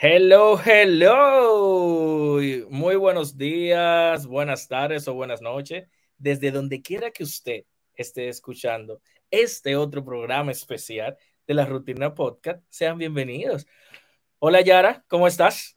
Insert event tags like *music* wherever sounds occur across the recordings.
Hello, hello. Muy buenos días, buenas tardes o buenas noches, desde donde quiera que usted esté escuchando este otro programa especial de la Rutina Podcast. Sean bienvenidos. Hola Yara, ¿cómo estás?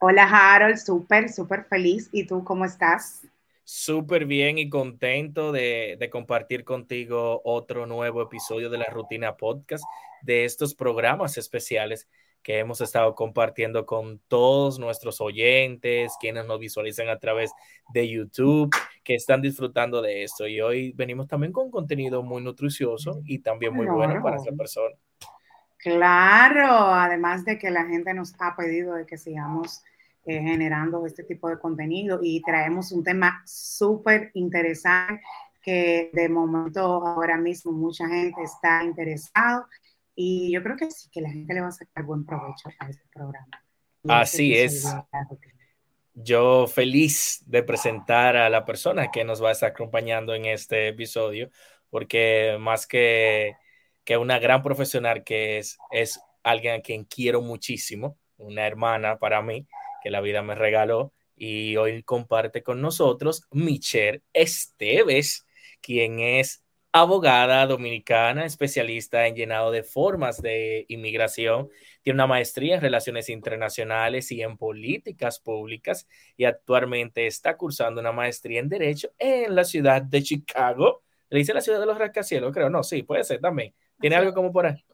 Hola Harold, súper, súper feliz. ¿Y tú cómo estás? Súper bien y contento de, de, compartir contigo otro nuevo episodio de la Rutina Podcast, de estos programas especiales que hemos estado compartiendo con todos nuestros oyentes, quienes nos visualizan a través de YouTube, que están disfrutando de esto. Y hoy venimos también con contenido muy nutricioso y también muy claro. bueno para esa persona. Claro, además de que la gente nos ha pedido de que sigamos eh, generando este tipo de contenido y traemos un tema súper interesante que de momento ahora mismo mucha gente está interesado y yo creo que sí, que la gente le va a sacar buen provecho a este programa. Así es. Yo feliz de presentar a la persona que nos va a estar acompañando en este episodio, porque más que, que una gran profesional que es, es alguien a quien quiero muchísimo, una hermana para mí, que la vida me regaló, y hoy comparte con nosotros Michelle Esteves, quien es abogada dominicana, especialista en llenado de formas de inmigración. Tiene una maestría en relaciones internacionales y en políticas públicas y actualmente está cursando una maestría en derecho en la ciudad de Chicago. Le dice la ciudad de los rascacielos, creo. No, sí, puede ser también. Tiene algo como por ahí.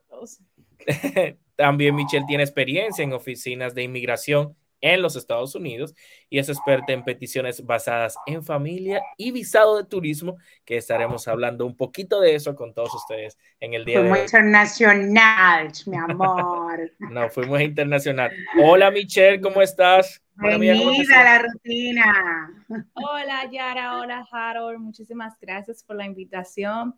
*laughs* también Michelle tiene experiencia en oficinas de inmigración en los Estados Unidos y es experta en peticiones basadas en familia y visado de turismo, que estaremos hablando un poquito de eso con todos ustedes en el día fuimos de hoy. internacional, mi *laughs* amor. no, fuimos internacional. Hola Michelle, ¿cómo estás? Bienvenida a la rutina. Hola Yara, hola Harold, muchísimas gracias por la invitación.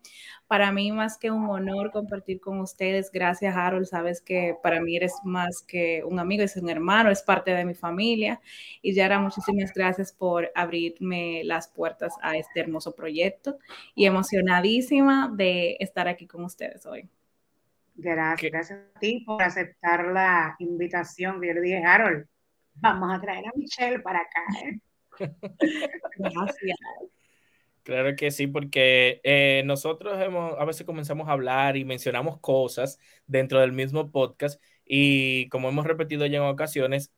Para mí más que un honor compartir con ustedes. Gracias Harold, sabes que para mí eres más que un amigo, es un hermano, es parte de mi familia. Y Yara, muchísimas gracias por abrirme las puertas a este hermoso proyecto y emocionadísima de estar aquí con ustedes hoy. Gracias, gracias a ti por aceptar la invitación. Yo le dije, Harold, vamos a traer a Michelle para acá. ¿eh? *laughs* Gracias. Claro que sí, porque eh, nosotros hemos, a veces comenzamos a hablar y mencionamos cosas dentro del mismo podcast y como hemos repetido ya en ocasiones,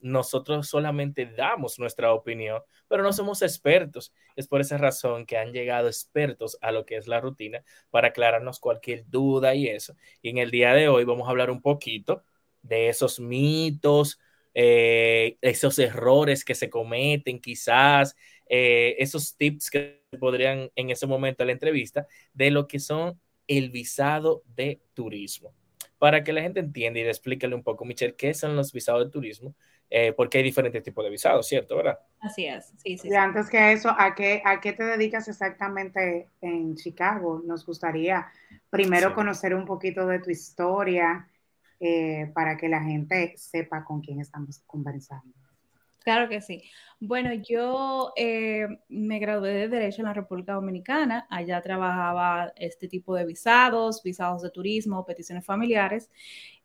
nosotros solamente damos nuestra opinión, pero no somos expertos. Es por esa razón que han llegado expertos a lo que es la rutina para aclararnos cualquier duda y eso. Y en el día de hoy vamos a hablar un poquito de esos mitos, eh, esos errores que se cometen quizás, eh, esos tips que podrían en ese momento de la entrevista de lo que son el visado de turismo. Para que la gente entienda y explíquele un poco, Michelle, qué son los visados de turismo, eh, porque hay diferentes tipos de visados, ¿cierto? ¿Verdad? Así es, sí, sí. Y antes que eso, ¿a qué, ¿a qué te dedicas exactamente en Chicago? Nos gustaría primero sí. conocer un poquito de tu historia, eh, para que la gente sepa con quién estamos conversando. Claro que sí. Bueno, yo eh, me gradué de Derecho en la República Dominicana. Allá trabajaba este tipo de visados, visados de turismo, peticiones familiares.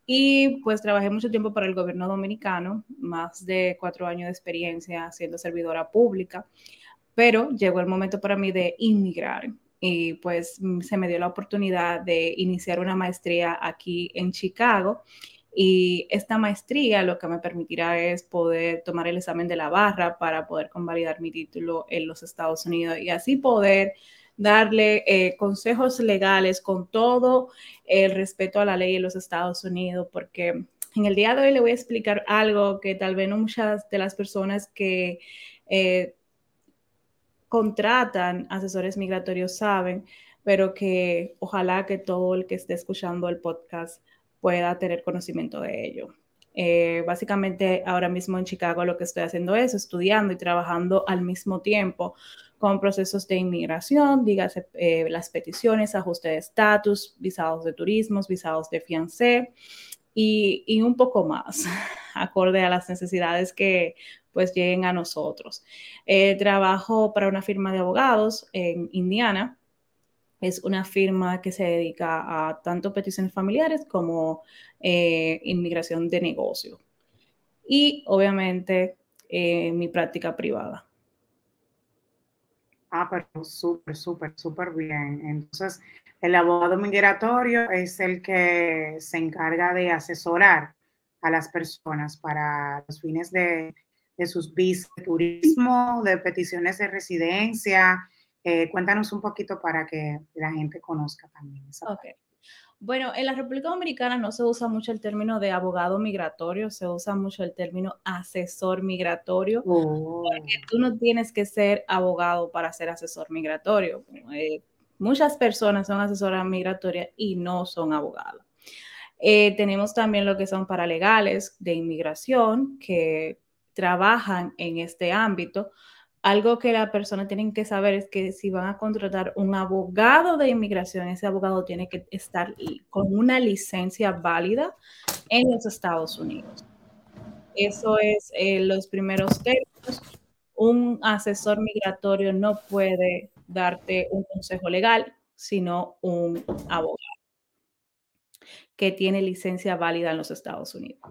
Y pues trabajé mucho tiempo para el gobierno dominicano, más de cuatro años de experiencia siendo servidora pública. Pero llegó el momento para mí de inmigrar y pues mm, se me dio la oportunidad de iniciar una maestría aquí en Chicago. Y esta maestría lo que me permitirá es poder tomar el examen de la barra para poder convalidar mi título en los Estados Unidos y así poder darle eh, consejos legales con todo el respeto a la ley en los Estados Unidos, porque en el día de hoy le voy a explicar algo que tal vez no muchas de las personas que eh, contratan asesores migratorios saben, pero que ojalá que todo el que esté escuchando el podcast pueda tener conocimiento de ello. Eh, básicamente ahora mismo en Chicago lo que estoy haciendo es estudiando y trabajando al mismo tiempo con procesos de inmigración, dígase eh, las peticiones, ajuste de estatus, visados de turismo, visados de fiancé y, un poco más, *laughs* acorde a las necesidades que pues lleguen a nosotros. Eh, trabajo para una firma de abogados en Indiana es una firma que se dedica a tanto peticiones familiares como eh, inmigración de negocio. Y obviamente eh, mi práctica privada. Ah, pero súper, súper, súper bien. Entonces, el abogado migratorio es el que se encarga de asesorar a las personas para los fines de, sus visas de turismo, de peticiones de residencia. Eh, cuéntanos un poquito para que la gente conozca también. Okay. Bueno, en la República Dominicana no se usa mucho el término de abogado migratorio, se usa mucho el término asesor migratorio, porque oh. tú no tienes que ser abogado para ser asesor migratorio. Eh, muchas personas son asesoras migratorias y no son abogados. Eh, tenemos también lo que son paralegales de inmigración que trabajan en este ámbito. Algo que la persona tienen que saber es que si van a contratar un abogado de inmigración, ese abogado tiene que estar con una licencia válida en los Estados Unidos. Eso es eh, los primeros términos. Un asesor migratorio no puede darte un consejo legal, sino un abogado que tiene licencia válida en los Estados Unidos.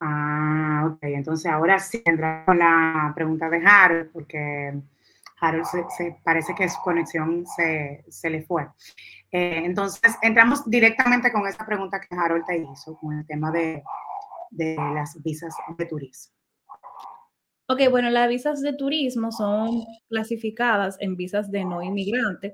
Ah, ok. Entonces ahora sí entra con la pregunta de Harold, porque Harold se, parece que su conexión se, le fue. Eh, entonces entramos directamente con esa pregunta que Harold te hizo, con el tema de, de las visas de turismo. Ok, bueno, las visas de turismo son clasificadas en visas de no inmigrante.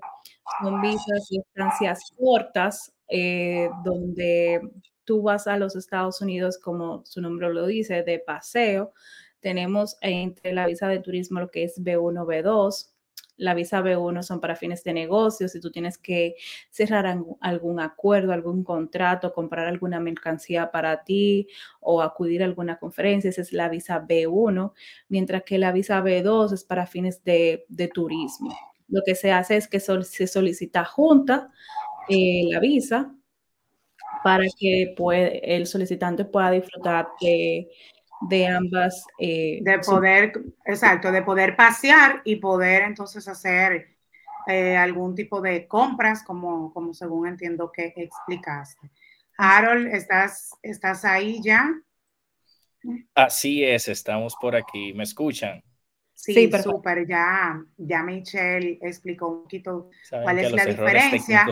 Son visas de estancias cortas eh, donde tú vas a los Estados Unidos, como su nombre lo dice, de paseo. Tenemos entre la visa de turismo lo que es B1, B2, la visa B1 son para fines de negocio, si tú tienes que cerrar algún acuerdo, algún contrato, comprar alguna mercancía para ti o acudir a alguna conferencia, esa es la visa B1, mientras que la visa B2 es para fines de, turismo. Lo que se hace es que se solicita junta eh, la visa para que el solicitante pueda disfrutar de de ambas. Eh, de poder, exacto, de poder pasear y poder entonces hacer eh, algún tipo de compras, como, como según entiendo que explicaste. Harold, ¿estás, ¿estás ahí ya? Así es, estamos por aquí. ¿Me escuchan? Sí, súper. Ya, ya Michelle explicó un poquito cuál es la diferencia.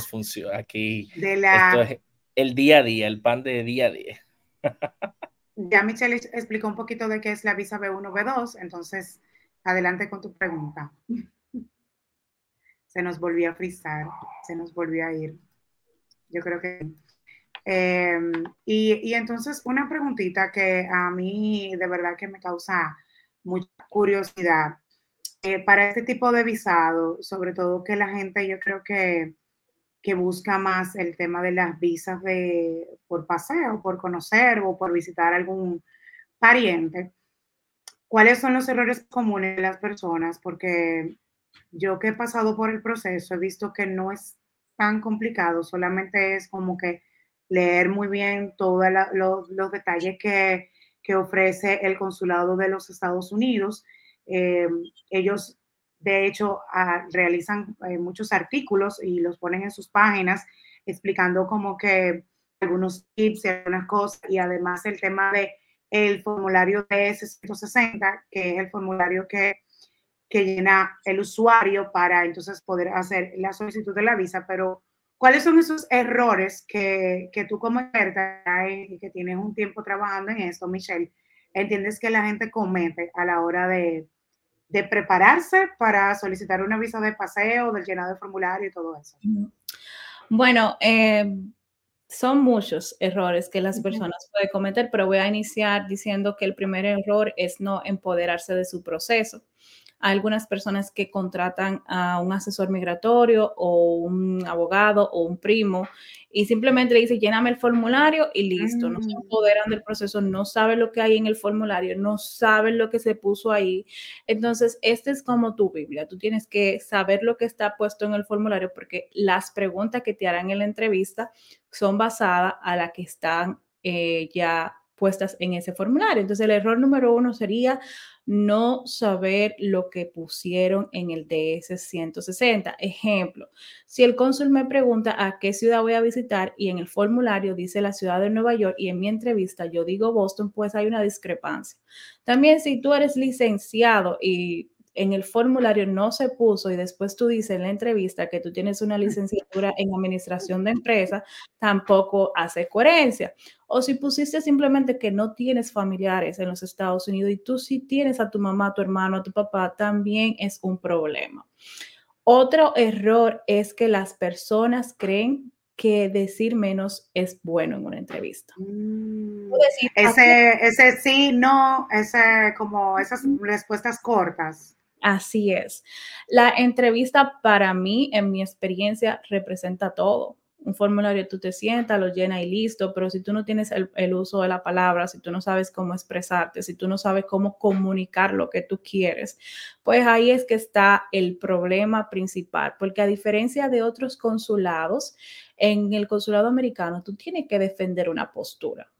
Aquí, de la... el día a día, el pan de día a día. *laughs* Ya Michelle explicó un poquito de qué es la visa B1, B2, entonces adelante con tu pregunta. Se nos volvió a frizar, se nos volvió a ir. Yo creo que... Em, y, entonces una preguntita que a mí de verdad que me causa mucha curiosidad. Eh, para este tipo de visado, sobre todo que la gente yo creo que que busca más el tema de las visas de, por paseo, por conocer o por visitar algún pariente. ¿Cuáles son los errores comunes de las personas? Porque yo que he pasado por el proceso he visto que no es tan complicado, solamente es como que leer muy bien todos los, detalles que, ofrece el consulado de los Estados Unidos. Eh, ellos de hecho, ah, realizan eh, muchos artículos y los ponen en sus páginas explicando como que algunos tips y algunas cosas y además el tema de el formulario de 160 que es el formulario que, que llena el usuario para entonces poder hacer la solicitud de la visa, pero ¿cuáles son esos errores que, que tú como experta y que tienes un tiempo trabajando en esto, Michelle, entiendes que la gente comete a la hora de, de prepararse para solicitar una visa de paseo, del llenado de formulario y todo eso? Bueno, eh, son muchos errores que las personas pueden cometer, pero voy a iniciar diciendo que el primer error es no empoderarse de su proceso algunas personas que contratan a un asesor migratorio o un abogado o un primo y simplemente le dicen, lléname el formulario y listo. No se mm. empoderan del proceso, no saben lo que hay en el formulario, no saben lo que se puso ahí. Entonces, este es como tu Biblia. Tú tienes que saber lo que está puesto en el formulario porque las preguntas que te harán en la entrevista son basadas a las que están eh, ya puestas en ese formulario. Entonces, el error número uno sería no saber lo que pusieron en el DS 160. Ejemplo, si el cónsul me pregunta a qué ciudad voy a visitar y en el formulario dice la ciudad de Nueva York y en mi entrevista yo digo Boston, pues hay una discrepancia. También si tú eres licenciado y en el formulario no se puso y después tú dices en la entrevista que tú tienes una licenciatura en administración de empresas, tampoco hace coherencia. O si pusiste simplemente que no tienes familiares en los Estados Unidos y tú sí tienes a tu mamá, a tu hermano, a tu papá, también es un problema. Otro error es que las personas creen que decir menos es bueno en una entrevista. Mm. ese, ese sí, no, ese como esas respuestas cortas. Así es. La entrevista para mí, en mi experiencia, representa todo. Un formulario tú te sientas, lo llenas y listo, pero si tú no tienes el, uso de la palabra, si tú no sabes cómo expresarte, si tú no sabes cómo comunicar lo que tú quieres, pues ahí es que está el problema principal, porque a diferencia de otros consulados, en el consulado americano tú tienes que defender una postura.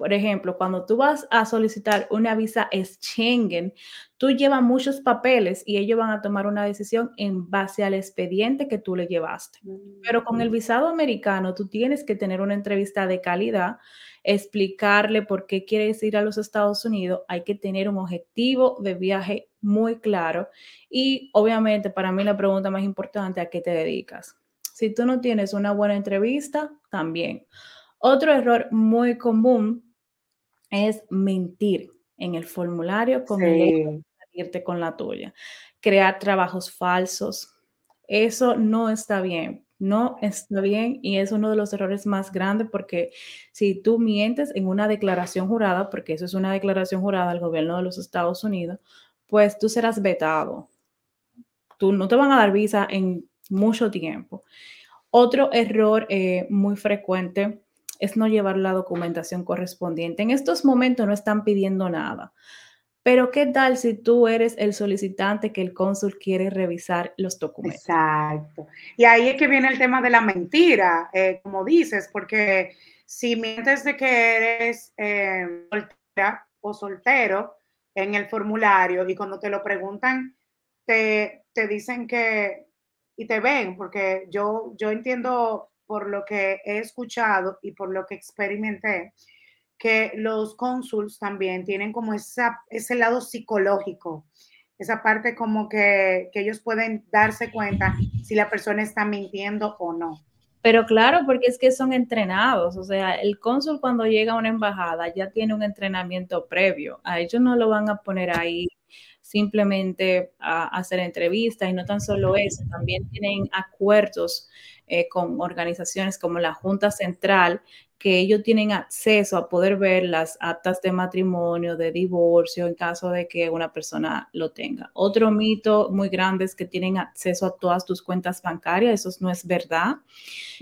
Por ejemplo, cuando tú vas a solicitar una visa Schengen, tú llevas muchos papeles y ellos van a tomar una decisión en base al expediente que tú le llevaste. Pero con el visado americano, tú tienes que tener una entrevista de calidad, explicarle por qué quieres ir a los Estados Unidos, hay que tener un objetivo de viaje muy claro y obviamente para mí la pregunta más importante, ¿a qué te dedicas? Si tú no tienes una buena entrevista, también. Otro error muy común es mentir en el formulario con irte con la tuya, crear trabajos falsos. Eso no está bien, no está bien y es uno de los errores más grandes porque si tú mientes en una declaración jurada, porque eso es una declaración jurada al gobierno de los Estados Unidos, pues tú serás vetado. Tú no te van a dar visa en mucho tiempo. Otro error eh, muy frecuente es no llevar la documentación correspondiente. En estos momentos no están pidiendo nada. Pero ¿qué tal si tú eres el solicitante que el cónsul quiere revisar los documentos? Exacto. Y ahí es que viene el tema de la mentira, eh, como dices, porque si mientes de que eres eh, soltera o soltero en el formulario y cuando te lo preguntan, te, te dicen que, y te ven, porque yo, yo entiendo por lo que he escuchado y por lo que experimenté, que los cónsuls también tienen como esa, ese lado psicológico, esa parte como que, que ellos pueden darse cuenta si la persona está mintiendo o no. Pero claro, porque es que son entrenados, o sea, el cónsul cuando llega a una embajada ya tiene un entrenamiento previo, a ellos no lo van a poner ahí simplemente a, hacer entrevistas y no tan solo eso, también tienen acuerdos eh, con organizaciones como la Junta Central, que ellos tienen acceso a poder ver las actas de matrimonio, de divorcio, en caso de que una persona lo tenga. Otro mito muy grande es que tienen acceso a todas tus cuentas bancarias, eso no es verdad.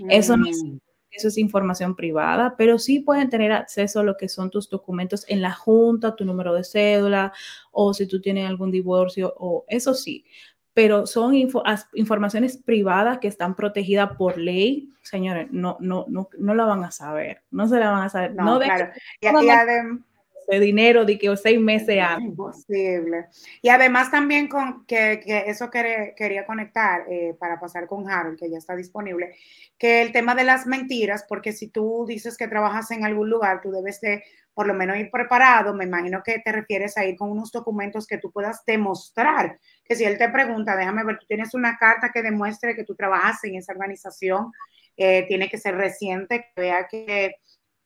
Eso no es mm. eso es información privada, pero sí pueden tener acceso a lo que son tus documentos en la junta, tu número de cédula o si tú tienes algún divorcio o eso sí pero son informaciones privadas que están protegidas por ley. Señores, no, no, no, no la van a saber, no se la van a saber. No, claro. y, de dinero de que seis meses antes. Imposible. Y además también con que, que eso quería conectar eh, para pasar con Harold, que ya está disponible, que el tema de las mentiras, porque si tú dices que trabajas en algún lugar, tú debes de por lo menos ir preparado, me imagino que te refieres a ir con unos documentos que tú puedas demostrar, que si él te pregunta, déjame ver, tú tienes una carta que demuestre que tú trabajas en esa organización, eh, tiene que ser reciente, que vea que,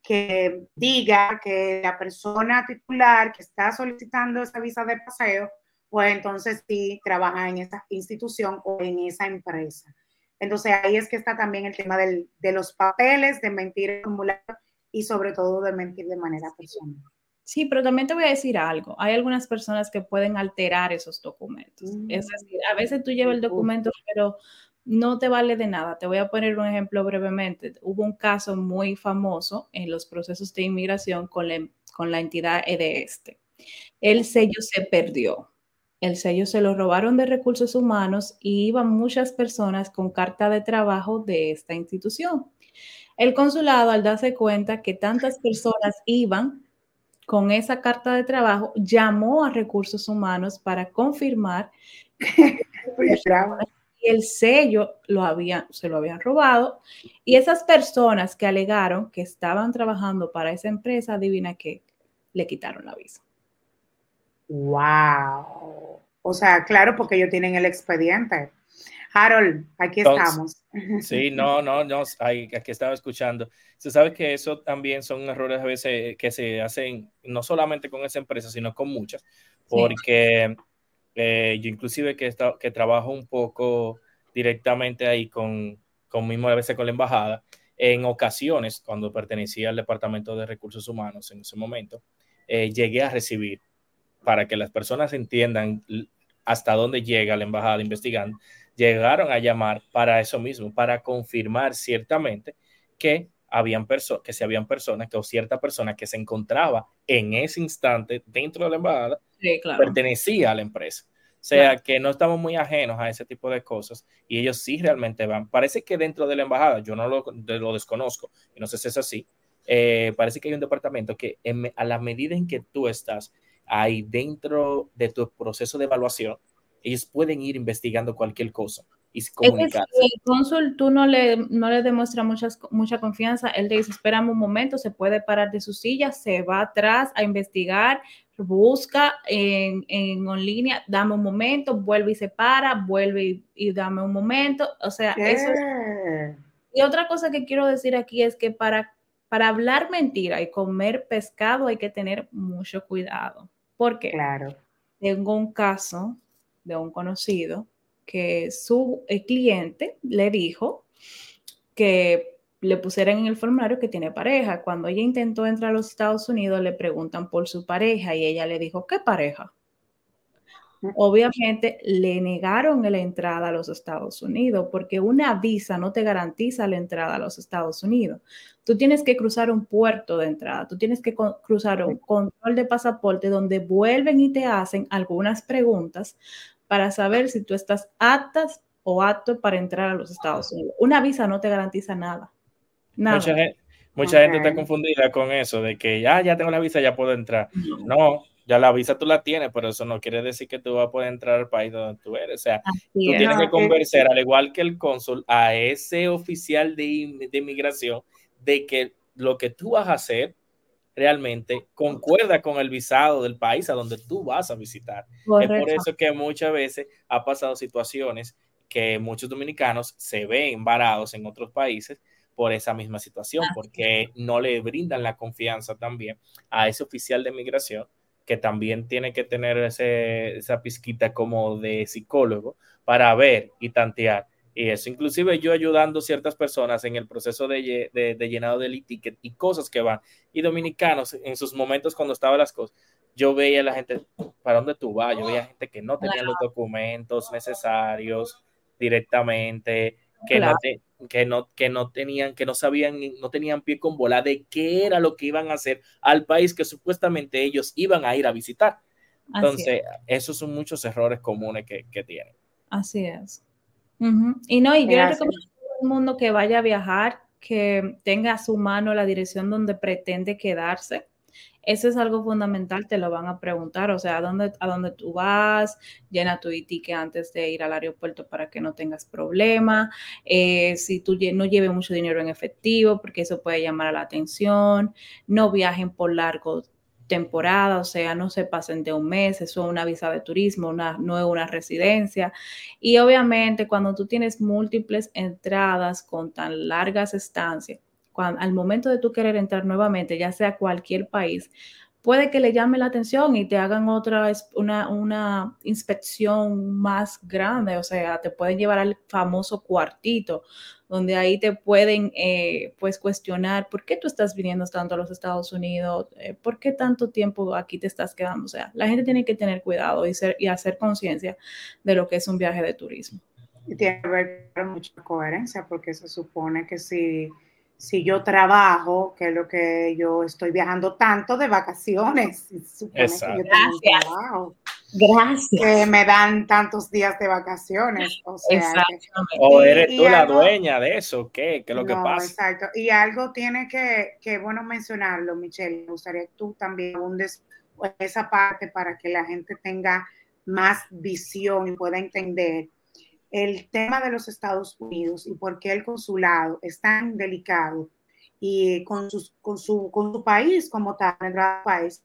que diga que la persona titular que está solicitando esa visa de paseo, pues entonces sí trabaja en esa institución o en esa empresa. Entonces ahí es que está también el tema del, de los papeles, de mentir formulario y sobre todo de mentir de manera personal. Sí, pero también te voy a decir algo. Hay algunas personas que pueden alterar esos documentos. Es mm. decir, a veces tú llevas el documento, pero no te vale de nada. Te voy a poner un ejemplo brevemente. Hubo un caso muy famoso en los procesos de inmigración con la, con la entidad este. El sello se perdió. El sello se lo robaron de recursos humanos y iban muchas personas con carta de trabajo de esta institución. El consulado, al darse cuenta que tantas personas iban con esa carta de trabajo, llamó a recursos humanos para confirmar *laughs* el sello lo había, se lo habían robado. Y esas personas que alegaron que estaban trabajando para esa empresa, adivina qué, le quitaron la visa. ¡Wow! O sea, claro, porque ellos tienen el expediente. Harold, aquí estamos. Sí, no, no, no, aquí estaba escuchando. Se sabe que eso también son errores a veces que se hacen no solamente con esa empresa, sino con muchas, porque eh, yo inclusive que, que trabajo un poco directamente ahí con, con mismo a veces con la embajada, en ocasiones, cuando pertenecía al Departamento de Recursos Humanos en ese momento, eh, llegué a recibir para que las personas entiendan hasta dónde llega la embajada investigando, llegaron a llamar para eso mismo, para confirmar ciertamente que habían que se habían personas, que o cierta persona que se encontraba en ese instante dentro de la embajada pertenecía a la empresa. O sea, que no estamos muy ajenos a ese tipo de cosas y ellos sí realmente van. Parece que dentro de la embajada, yo no lo, lo desconozco y no sé si es así, eh, parece que hay un departamento que a la medida en que tú estás ahí dentro de tu proceso de evaluación, ellos pueden ir investigando cualquier cosa y comunicarse. el cónsul tú no le, no le demuestras muchas, mucha confianza, él te dice, espérame un momento, se puede parar de su silla, se va atrás a investigar, busca en, en línea, dame un momento, vuelve y se para, vuelve y, dame un momento, o sea, eso Y otra cosa que quiero decir aquí es que para, para hablar mentira y comer pescado hay que tener mucho cuidado. Porque claro. tengo un caso de un conocido que su cliente le dijo que le pusieran en el formulario que tiene pareja. Cuando ella intentó entrar a los Estados Unidos, le preguntan por su pareja y ella le dijo, ¿qué pareja? Obviamente le negaron la entrada a los Estados Unidos porque una visa no te garantiza la entrada a los Estados Unidos. Tú tienes que cruzar un puerto de entrada, tú tienes que cruzar un control de pasaporte donde vuelven y te hacen algunas preguntas para saber si tú estás apta o apto para entrar a los Estados Unidos. Una visa no te garantiza nada. Mucha gente, mucha gente está confundida con eso, de que ya, ya tengo la visa, ya puedo entrar. No, ya la visa tú la tienes, pero eso no quiere decir que tú vas a poder entrar al país donde tú eres. O sea, tú tienes que convencer, al igual que el cónsul, a ese oficial de, de inmigración de que lo que tú vas a hacer realmente concuerda con el visado del país a donde tú vas a visitar. Es por eso que muchas veces ha pasado situaciones que muchos dominicanos se ven varados en otros países por esa misma situación, porque no le brindan la confianza también a ese oficial de migración que también tiene que tener ese, esa pizquita como de psicólogo para ver y tantear. Y eso, inclusive yo ayudando a ciertas personas en el proceso de, de, llenado del e-ticket y cosas que van. Y dominicanos, en sus momentos cuando estaban las cosas, yo veía a la gente, ¿para dónde tú vas? Yo veía gente que no tenía los documentos necesarios directamente, que, no que, no, que no tenían, que no sabían, no tenían pie con bola de qué era lo que iban a hacer al país que supuestamente ellos iban a ir a visitar. Entonces, esos son muchos errores comunes que, que tienen. Así es. Y no, y yo le recomiendo a todo el mundo que vaya a viajar, que tenga a su mano la dirección donde pretende quedarse eso es algo fundamental, te lo van a preguntar, o sea, ¿a dónde, a dónde tú vas? Llena tu ticket antes de ir al aeropuerto para que no tengas problema. Eh, si tú no lleves mucho dinero en efectivo, porque eso puede llamar a la atención. No viajen por largo temporada, o sea, no se pasen de un mes, eso es una visa de turismo, una, no es una residencia. Y obviamente cuando tú tienes múltiples entradas con tan largas estancias, al momento de tú querer entrar nuevamente, ya sea cualquier país, puede que le llame la atención y te hagan otra, una, una inspección más grande, o sea, te pueden llevar al famoso cuartito, donde ahí te pueden, eh, pues, cuestionar por qué tú estás viniendo tanto a los Estados Unidos, eh, por qué tanto tiempo aquí te estás quedando, o sea, la gente tiene que tener cuidado y, ser, y hacer conciencia de lo que es un viaje de turismo. Y tiene que con mucha coherencia, porque se supone que si si yo trabajo, que es lo que yo estoy viajando tanto de vacaciones. *laughs* Exacto. Gracias. Que me dan tantos días de vacaciones. O, sea, o eres tú la dueña de eso, ¿qué? ¿Qué es lo que pasa? Exacto. Y algo tiene que, que, bueno, mencionarlo, Michelle. Me gustaría que tú también hundes esa parte para que la gente tenga más visión y pueda entender el tema de los Estados Unidos y por qué el consulado es tan delicado y con, sus, con, su, con su país como tal, en país,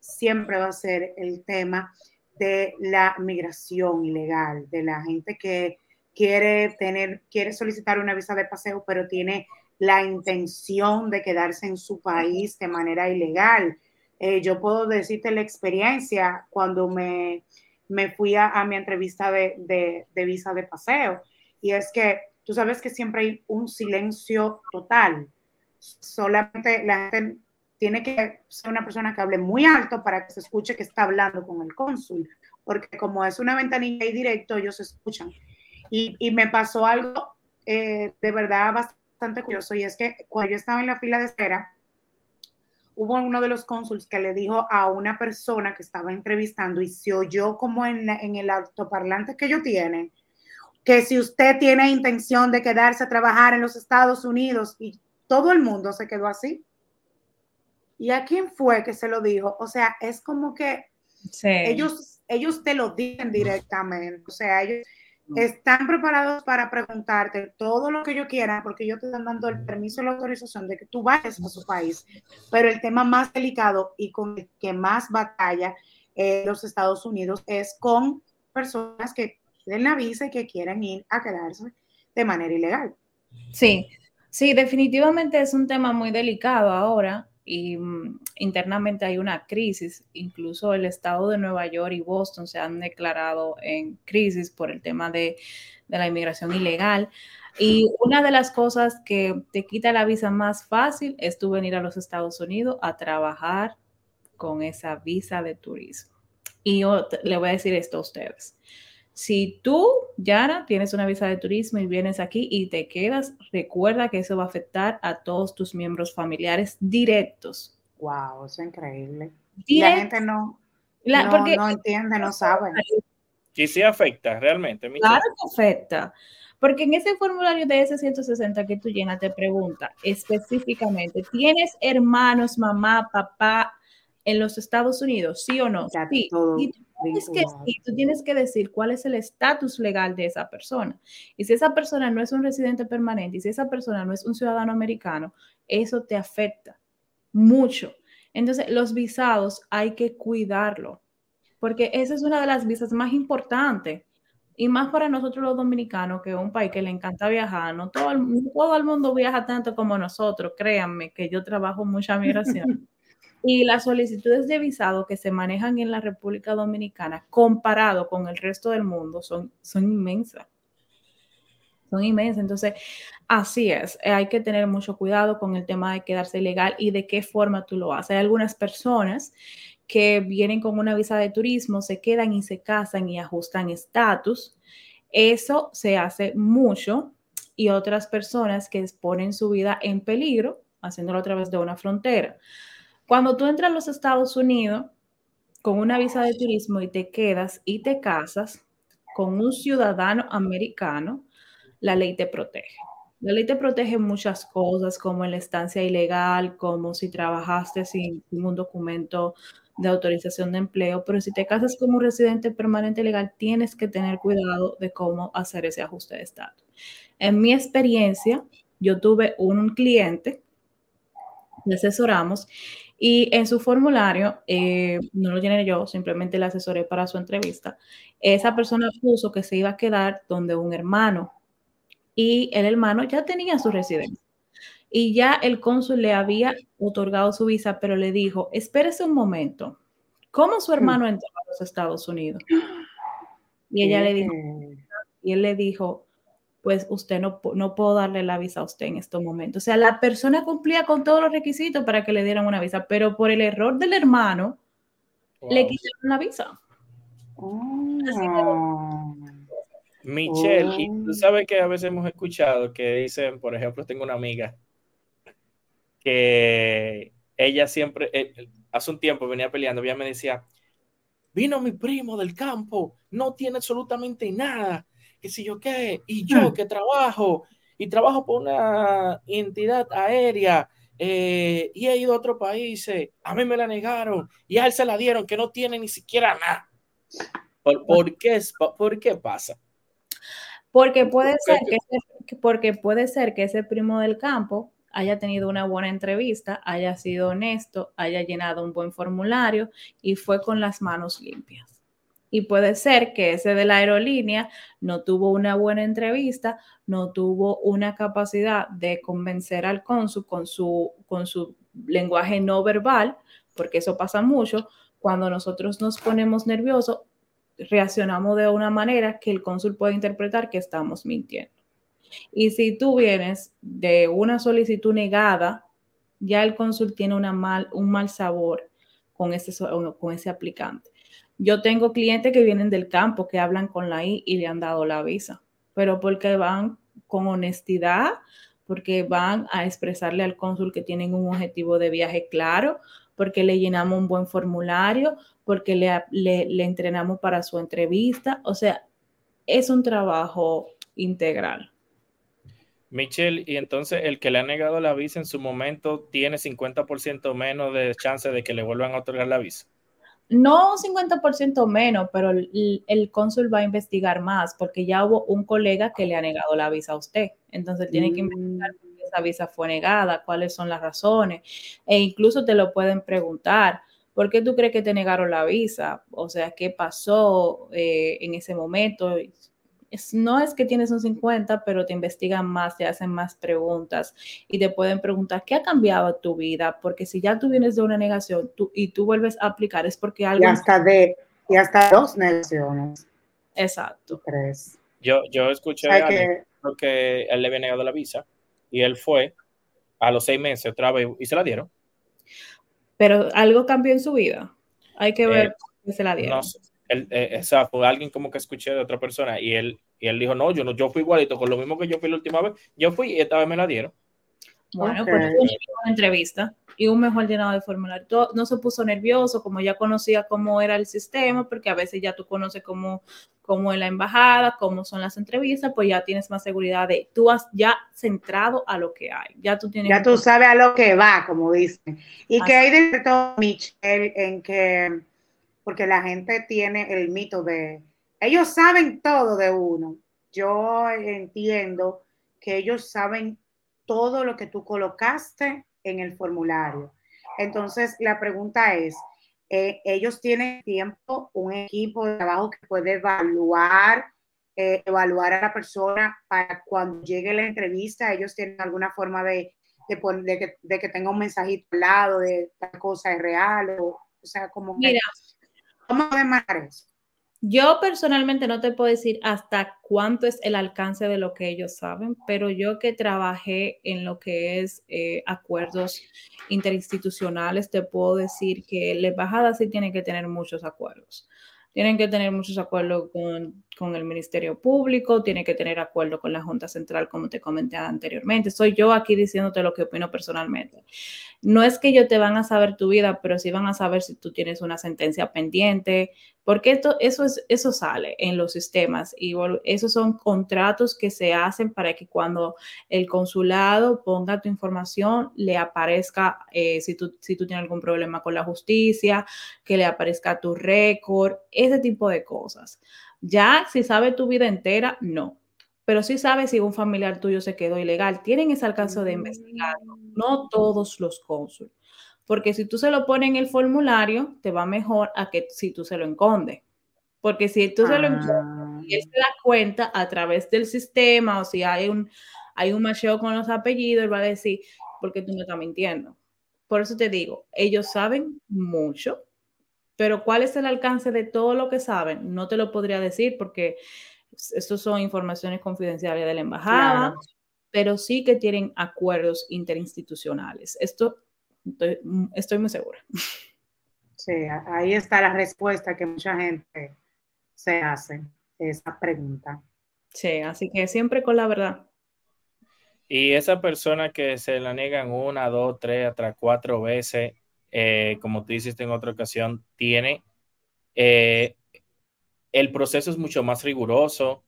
siempre va a ser el tema de la migración ilegal, de la gente que quiere tener, quiere solicitar una visa de paseo, pero tiene la intención de quedarse en su país de manera ilegal. Eh, yo puedo decirte la experiencia cuando me, me fui a, mi entrevista de, de, visa de paseo, y es que tú sabes que siempre hay un silencio total. Solamente la gente tiene que ser una persona que hable muy alto para que se escuche que está hablando con el cónsul, porque como es una ventanilla y directo, ellos escuchan. Y, y me pasó algo eh, de verdad bastante curioso, y es que cuando yo estaba en la fila de espera, hubo uno de los cónsuls que le dijo a una persona que estaba entrevistando y se oyó como en, en el autoparlante que ellos tienen, que si usted tiene intención de quedarse a trabajar en los Estados Unidos y todo el mundo se quedó así. ¿Y a quién fue que se lo dijo? O sea, es como que ellos, ellos te lo dicen directamente. O sea, ellos. Están preparados para preguntarte todo lo que yo quiera, porque ellos te están dando el permiso y la autorización de que tú vayas a su país. Pero el tema más delicado y con el que más batalla eh, los Estados Unidos es con personas que tienen la visa y que quieren ir a quedarse de manera ilegal. Sí, sí, definitivamente es un tema muy delicado ahora y mm, internamente hay una crisis. Incluso el estado de Nueva York y Boston se han declarado en crisis por el tema de, la inmigración ilegal. Y una de las cosas que te quita la visa más fácil es tú venir a los Estados Unidos a trabajar con esa visa de turismo. Y yo le voy a decir esto a ustedes. Si tú, Yara, tienes una visa de turismo y vienes aquí y te quedas, recuerda que eso va a afectar a todos tus miembros familiares directos. Wow, eso es increíble. la gente no, no, entiende, no sabe. Y sí afecta realmente. Claro que afecta. Porque en ese formulario de S160 que tú llenas te pregunta específicamente, ¿tienes hermanos, mamá, papá en los Estados Unidos? ¿Sí o no? sí. Y tienes que, tú tienes que decir cuál es el estatus legal de esa persona. Y si esa persona no es un residente permanente y si esa persona no es un ciudadano americano, eso te afecta mucho. Entonces, los visados hay que cuidarlo, porque esa es una de las visas más importantes. Y más para nosotros los dominicanos, que es un país que le encanta viajar, no todo el, todo el mundo viaja tanto como nosotros, créanme que yo trabajo mucha migración. *laughs* Y las solicitudes de visado que se manejan en la República Dominicana comparado con el resto del mundo son, son inmensas. Son inmensas. Entonces, así es. Eh, hay que tener mucho cuidado con el tema de quedarse legal y de qué forma tú lo haces. Hay algunas personas que vienen con una visa de turismo, se quedan y se casan y ajustan estatus. Eso se hace mucho y otras personas que exponen su vida en peligro haciéndolo a través de una frontera. Cuando tú entras a los Estados Unidos con una visa de turismo y te quedas y te casas con un ciudadano americano, la ley te protege. La ley te protege muchas cosas, como en la estancia ilegal, como si trabajaste sin, un documento de autorización de empleo, pero si te casas como residente permanente legal, tienes que tener cuidado de cómo hacer ese ajuste de estatus. En mi experiencia, yo tuve un cliente, le asesoramos, y en su formulario, eh, no lo llené yo, simplemente le asesoré para su entrevista. Esa persona puso que se iba a quedar donde un hermano y el hermano ya tenía su residencia. Y ya el cónsul le había otorgado su visa, pero le dijo, espérese un momento, ¿cómo su hermano entró a los Estados Unidos? Y ella le dijo, y él le dijo, pues usted no, no puedo darle la visa a usted en estos momentos. O sea, la persona cumplía con todos los requisitos para que le dieran una visa, pero por el error del hermano, le quitaron la visa. Oh. Michelle, y tú oh. sabes que a veces hemos escuchado que dicen, por ejemplo, tengo una amiga que ella siempre, eh, hace un tiempo venía peleando, ella me decía, vino mi primo del campo, no tiene absolutamente nada, qué sé yo qué, y yo hmm. que trabajo, y trabajo por una entidad aérea, eh, y he ido a otros países, a mí me la negaron, y a él se la dieron, que no tiene ni siquiera nada. ¿Por, qué, por qué pasa? Porque puede, ser que porque puede ser que ese primo del campo haya tenido una buena entrevista, haya sido honesto, haya llenado un buen formulario y fue con las manos limpias. Y puede ser que ese de la aerolínea no tuvo una buena entrevista, no tuvo una capacidad de convencer al cónsul con su, con su lenguaje no verbal, porque eso pasa mucho. Cuando nosotros nos ponemos nerviosos, reaccionamos de una manera que el cónsul puede interpretar que estamos mintiendo. Y si tú vienes de una solicitud negada, ya el cónsul tiene un mal sabor con ese, con ese aplicante. Yo tengo clientes que vienen del campo que hablan con la I y le han dado la visa, pero porque van con honestidad, porque van a expresarle al cónsul que tienen un objetivo de viaje claro, porque le llenamos un buen formulario, porque le, le, entrenamos para su entrevista. O sea, es un trabajo integral. Michelle, y entonces el que le ha negado la visa en su momento tiene 50% menos de chance de que le vuelvan a otorgar la visa. No 50% menos, pero el, el, cónsul va a investigar más porque ya hubo un colega que le ha negado la visa a usted. Entonces tiene que investigar mm. por qué esa visa fue negada, cuáles son las razones. E incluso te lo pueden preguntar. ¿Por qué tú crees que te negaron la visa? O sea, ¿qué pasó eh, en ese momento? No es que tienes un 50, pero te investigan más, te hacen más preguntas y te pueden preguntar qué ha cambiado tu vida, porque si ya tú vienes de una negación tú, y tú vuelves a aplicar es porque algo... Y hasta, de, y hasta dos negaciones. Exacto. Tres. Yo, yo escuché a que... que él le había negado la visa y él fue a los seis meses otra vez y se la dieron. Pero algo cambió en su vida. Hay que ver eh, se la dieron. No sé él, eh, o sea, fue alguien como que escuché de otra persona y él, y él dijo, no, yo no, yo fui igualito, con lo mismo que yo fui la última vez, yo fui y esta vez me la dieron. Bueno, pues una entrevista y un mejor llenado de formulario. No se puso nervioso, como ya conocía cómo era el sistema, porque a veces ya tú conoces cómo, cómo es la embajada, cómo son las entrevistas, pues ya tienes más seguridad de tú has ya centrado a lo que hay. Ya tú tienes. Ya tú sabes a lo que va, como dicen. Y que hay de todo, Michelle, en que porque la gente tiene el mito de, ellos saben todo de uno. Yo entiendo que ellos saben todo lo que tú colocaste en el formulario. Entonces, la pregunta es, eh, ellos tienen tiempo, un equipo de trabajo que puede evaluar, eh, evaluar a la persona para cuando llegue la entrevista, ellos tienen alguna forma de, de, que, tenga un mensajito al lado de tal cosa es real o, o sea, como que... ¿Cómo demar eso? Yo personalmente no te puedo decir hasta cuánto es el alcance de lo que ellos saben, pero yo que trabajé en lo que es eh, acuerdos interinstitucionales, te puedo decir que la embajada sí tiene que tener muchos acuerdos. Tienen que tener muchos acuerdos con, el Ministerio Público, tienen que tener acuerdo con la Junta Central, como te comenté anteriormente. Soy yo aquí diciéndote lo que opino personalmente. No es que ellos te van a saber tu vida, pero sí van a saber si tú tienes una sentencia pendiente, porque esto, eso, es, eso sale en los sistemas y esos son contratos que se hacen para que cuando el consulado ponga tu información, le aparezca eh, si, tú, si tú tienes algún problema con la justicia, que le aparezca tu récord, ese tipo de cosas. Ya si sabe tu vida entera, no. Pero sí sabe si un familiar tuyo se quedó ilegal. Tienen ese alcance de investigarlo. No todos los cónsules. Porque si tú se lo pones en el formulario, te va mejor a que si tú se lo encondes. Porque si tú se lo encondes y él se da cuenta a través del sistema o si hay un, hay un macheo con los apellidos, él va a decir, porque tú no estás mintiendo. Por eso te digo, ellos saben mucho, pero ¿cuál es el alcance de todo lo que saben? No te lo podría decir porque estos son informaciones confidenciales de la embajada, pero sí que tienen acuerdos interinstitucionales. Esto Mm, estoy, muy segura. Sí, ahí está la respuesta que mucha gente se hace, esa pregunta. Sí, así que siempre con la verdad. Y esa persona que se la niegan una, dos, tres, hasta cuatro veces, eh, como tú hiciste en otra ocasión, tiene eh, el proceso es mucho más riguroso,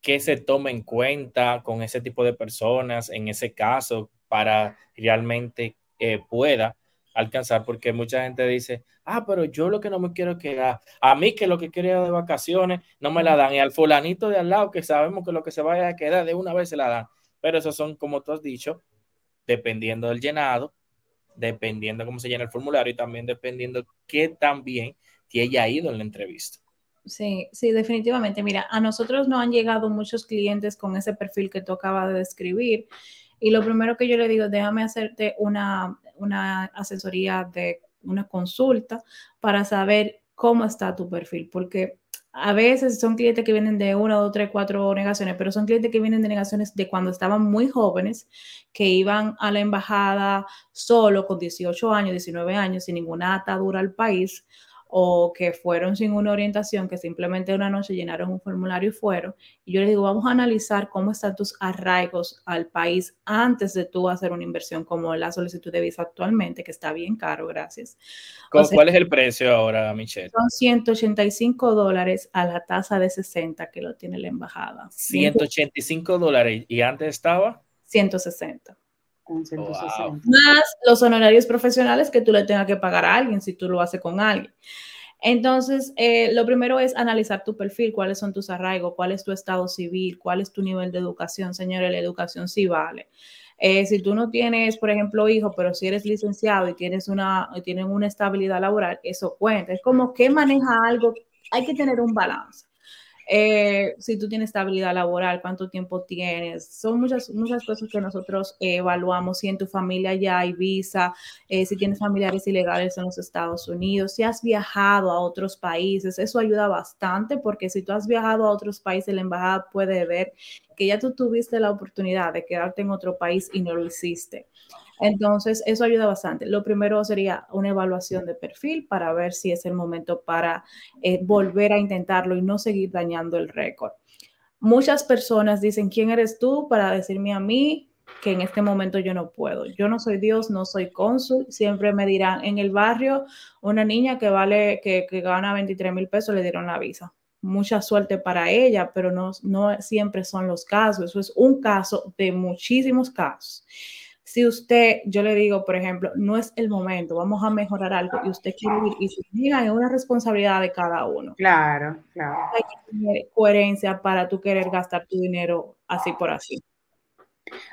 qué se toma en cuenta con ese tipo de personas en ese caso para realmente eh, pueda alcanzar, porque mucha gente dice, ah, pero yo lo que no me quiero quedar, a mí que lo que quiero de vacaciones no me la dan, y al fulanito de al lado que sabemos que lo que se vaya a quedar de una vez se la dan, pero esos son, como tú has dicho, dependiendo del llenado, dependiendo cómo se llena el formulario y también dependiendo qué tan bien te haya ido en la entrevista. Sí, sí, definitivamente. Mira, a nosotros no han llegado muchos clientes con ese perfil que tú acabas de describir. Y lo primero que yo le digo, déjame hacerte una, una asesoría de una consulta para saber cómo está tu perfil, porque a veces son clientes que vienen de una, dos, tres, cuatro negaciones, pero son clientes que vienen de negaciones de cuando estaban muy jóvenes, que iban a la embajada solo con 18 años, 19 años, sin ninguna atadura al país, o que fueron sin una orientación, que simplemente una noche llenaron un formulario y fueron. Y yo les digo, vamos a analizar cómo están tus arraigos al país antes de tú hacer una inversión como la solicitud de visa actualmente, que está bien caro, gracias. ¿Cuál es el precio ahora, Michelle? Son 185 dólares a la tasa de 60 que lo tiene la embajada. 185 dólares y antes estaba 160. Más los honorarios profesionales que tú le tengas que pagar a alguien si tú lo haces con alguien. Entonces, eh, lo primero es analizar tu perfil, cuáles son tus arraigos, cuál es tu estado civil, cuál es tu nivel de educación. Señores, la educación sí vale. Eh, si tú no tienes, por ejemplo, hijo, pero si eres licenciado y tienes una, tienes una estabilidad laboral, eso cuenta. Es como que maneja algo, hay que tener un balance. Eh, si tú tienes estabilidad laboral, cuánto tiempo tienes. Son muchas, muchas cosas que nosotros evaluamos. Si en tu familia ya hay visa, eh, si tienes familiares ilegales en los Estados Unidos, si has viajado a otros países, eso ayuda bastante porque si tú has viajado a otros países, la embajada puede ver que ya tú tuviste la oportunidad de quedarte en otro país y no lo hiciste. Entonces, eso ayuda bastante. Lo primero sería una evaluación de perfil para ver si es el momento para eh, volver a intentarlo y no seguir dañando el récord. Muchas personas dicen, ¿quién eres tú para decirme a mí que en este momento yo no puedo? Yo no soy Dios, no soy cónsul. Siempre me dirán, en el barrio, una niña que vale, que, que gana 23 mil pesos, le dieron la visa mucha suerte para ella, pero no, no siempre son los casos. Eso es un caso de muchísimos casos. Si usted, yo le digo, por ejemplo, no es el momento, vamos a mejorar algo y usted quiere ir y se diga, es una responsabilidad de cada uno. Claro, claro. Hay que tener coherencia para tú querer gastar tu dinero así por así.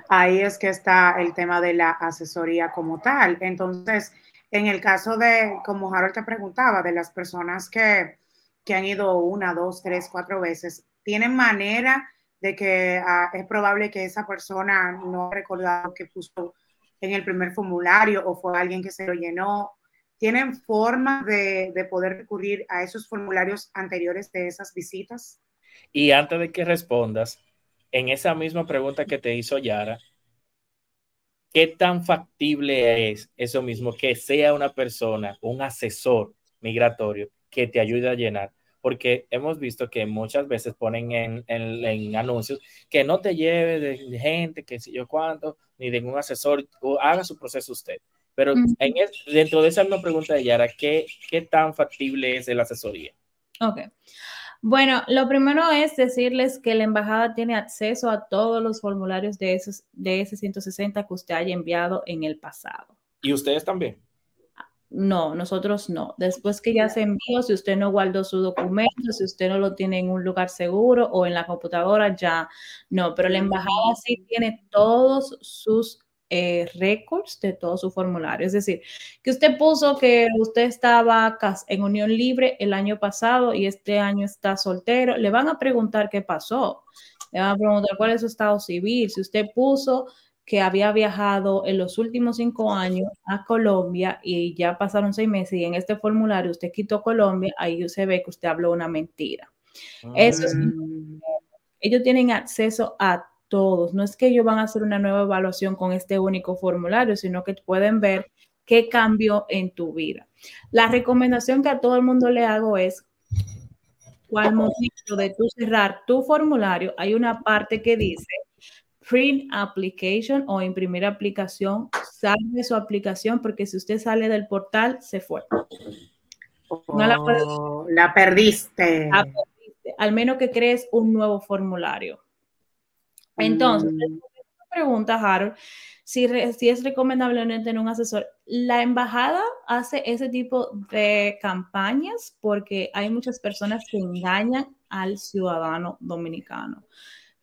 Ahí es que está el tema de la asesoría como tal. Entonces, en el caso de, como Harold te preguntaba, de las personas que, que han ido una, dos, tres, cuatro veces, ¿tienen manera de que ah, es probable que esa persona no ha recordado que puso en el primer formulario o fue alguien que se lo llenó. ¿Tienen forma de, de poder recurrir a esos formularios anteriores de esas visitas? Y antes de que respondas, en esa misma pregunta que te hizo Yara, ¿qué tan factible es eso mismo que sea una persona, un asesor migratorio que te ayude a llenar? Porque hemos visto que muchas veces ponen en, anuncios que no te lleve de gente, que si yo cuánto, ni de un asesor, o haga su proceso usted. Pero en dentro de esa misma pregunta de Yara, ¿qué, ¿qué tan factible es la asesoría? Ok. Bueno, lo primero es decirles que la embajada tiene acceso a todos los formularios de, esos, de ese 160 que usted haya enviado en el pasado. ¿Y ustedes también? No, nosotros no. Después que ya se envió, si usted no guardó su documento, si usted no lo tiene en un lugar seguro o en la computadora, ya no. Pero la embajada sí tiene todos sus eh, récords de todo su formulario. Es decir, que usted puso que usted estaba en unión libre el año pasado y este año está soltero, le van a preguntar qué pasó. Le van a preguntar cuál es su estado civil. Si usted puso que había viajado en los últimos cinco años a Colombia y ya pasaron seis meses y en este formulario usted quitó Colombia, ahí se ve que usted habló una mentira. Eso es, mm. ellos tienen acceso a todos. No es que ellos van a hacer una nueva evaluación con este único formulario, sino que pueden ver qué cambió en tu vida. La recomendación que a todo el mundo le hago es, al momento de tú cerrar tu formulario, hay una parte que dice print application o imprimir aplicación, salve su aplicación porque si usted sale del portal, se fue. no la, oh, la perdiste. La perdiste. Al menos que crees un nuevo formulario. Entonces, mm. pregunta, Harold, si, si, es recomendable tener un asesor. La embajada hace ese tipo de campañas porque hay muchas personas que engañan al ciudadano dominicano.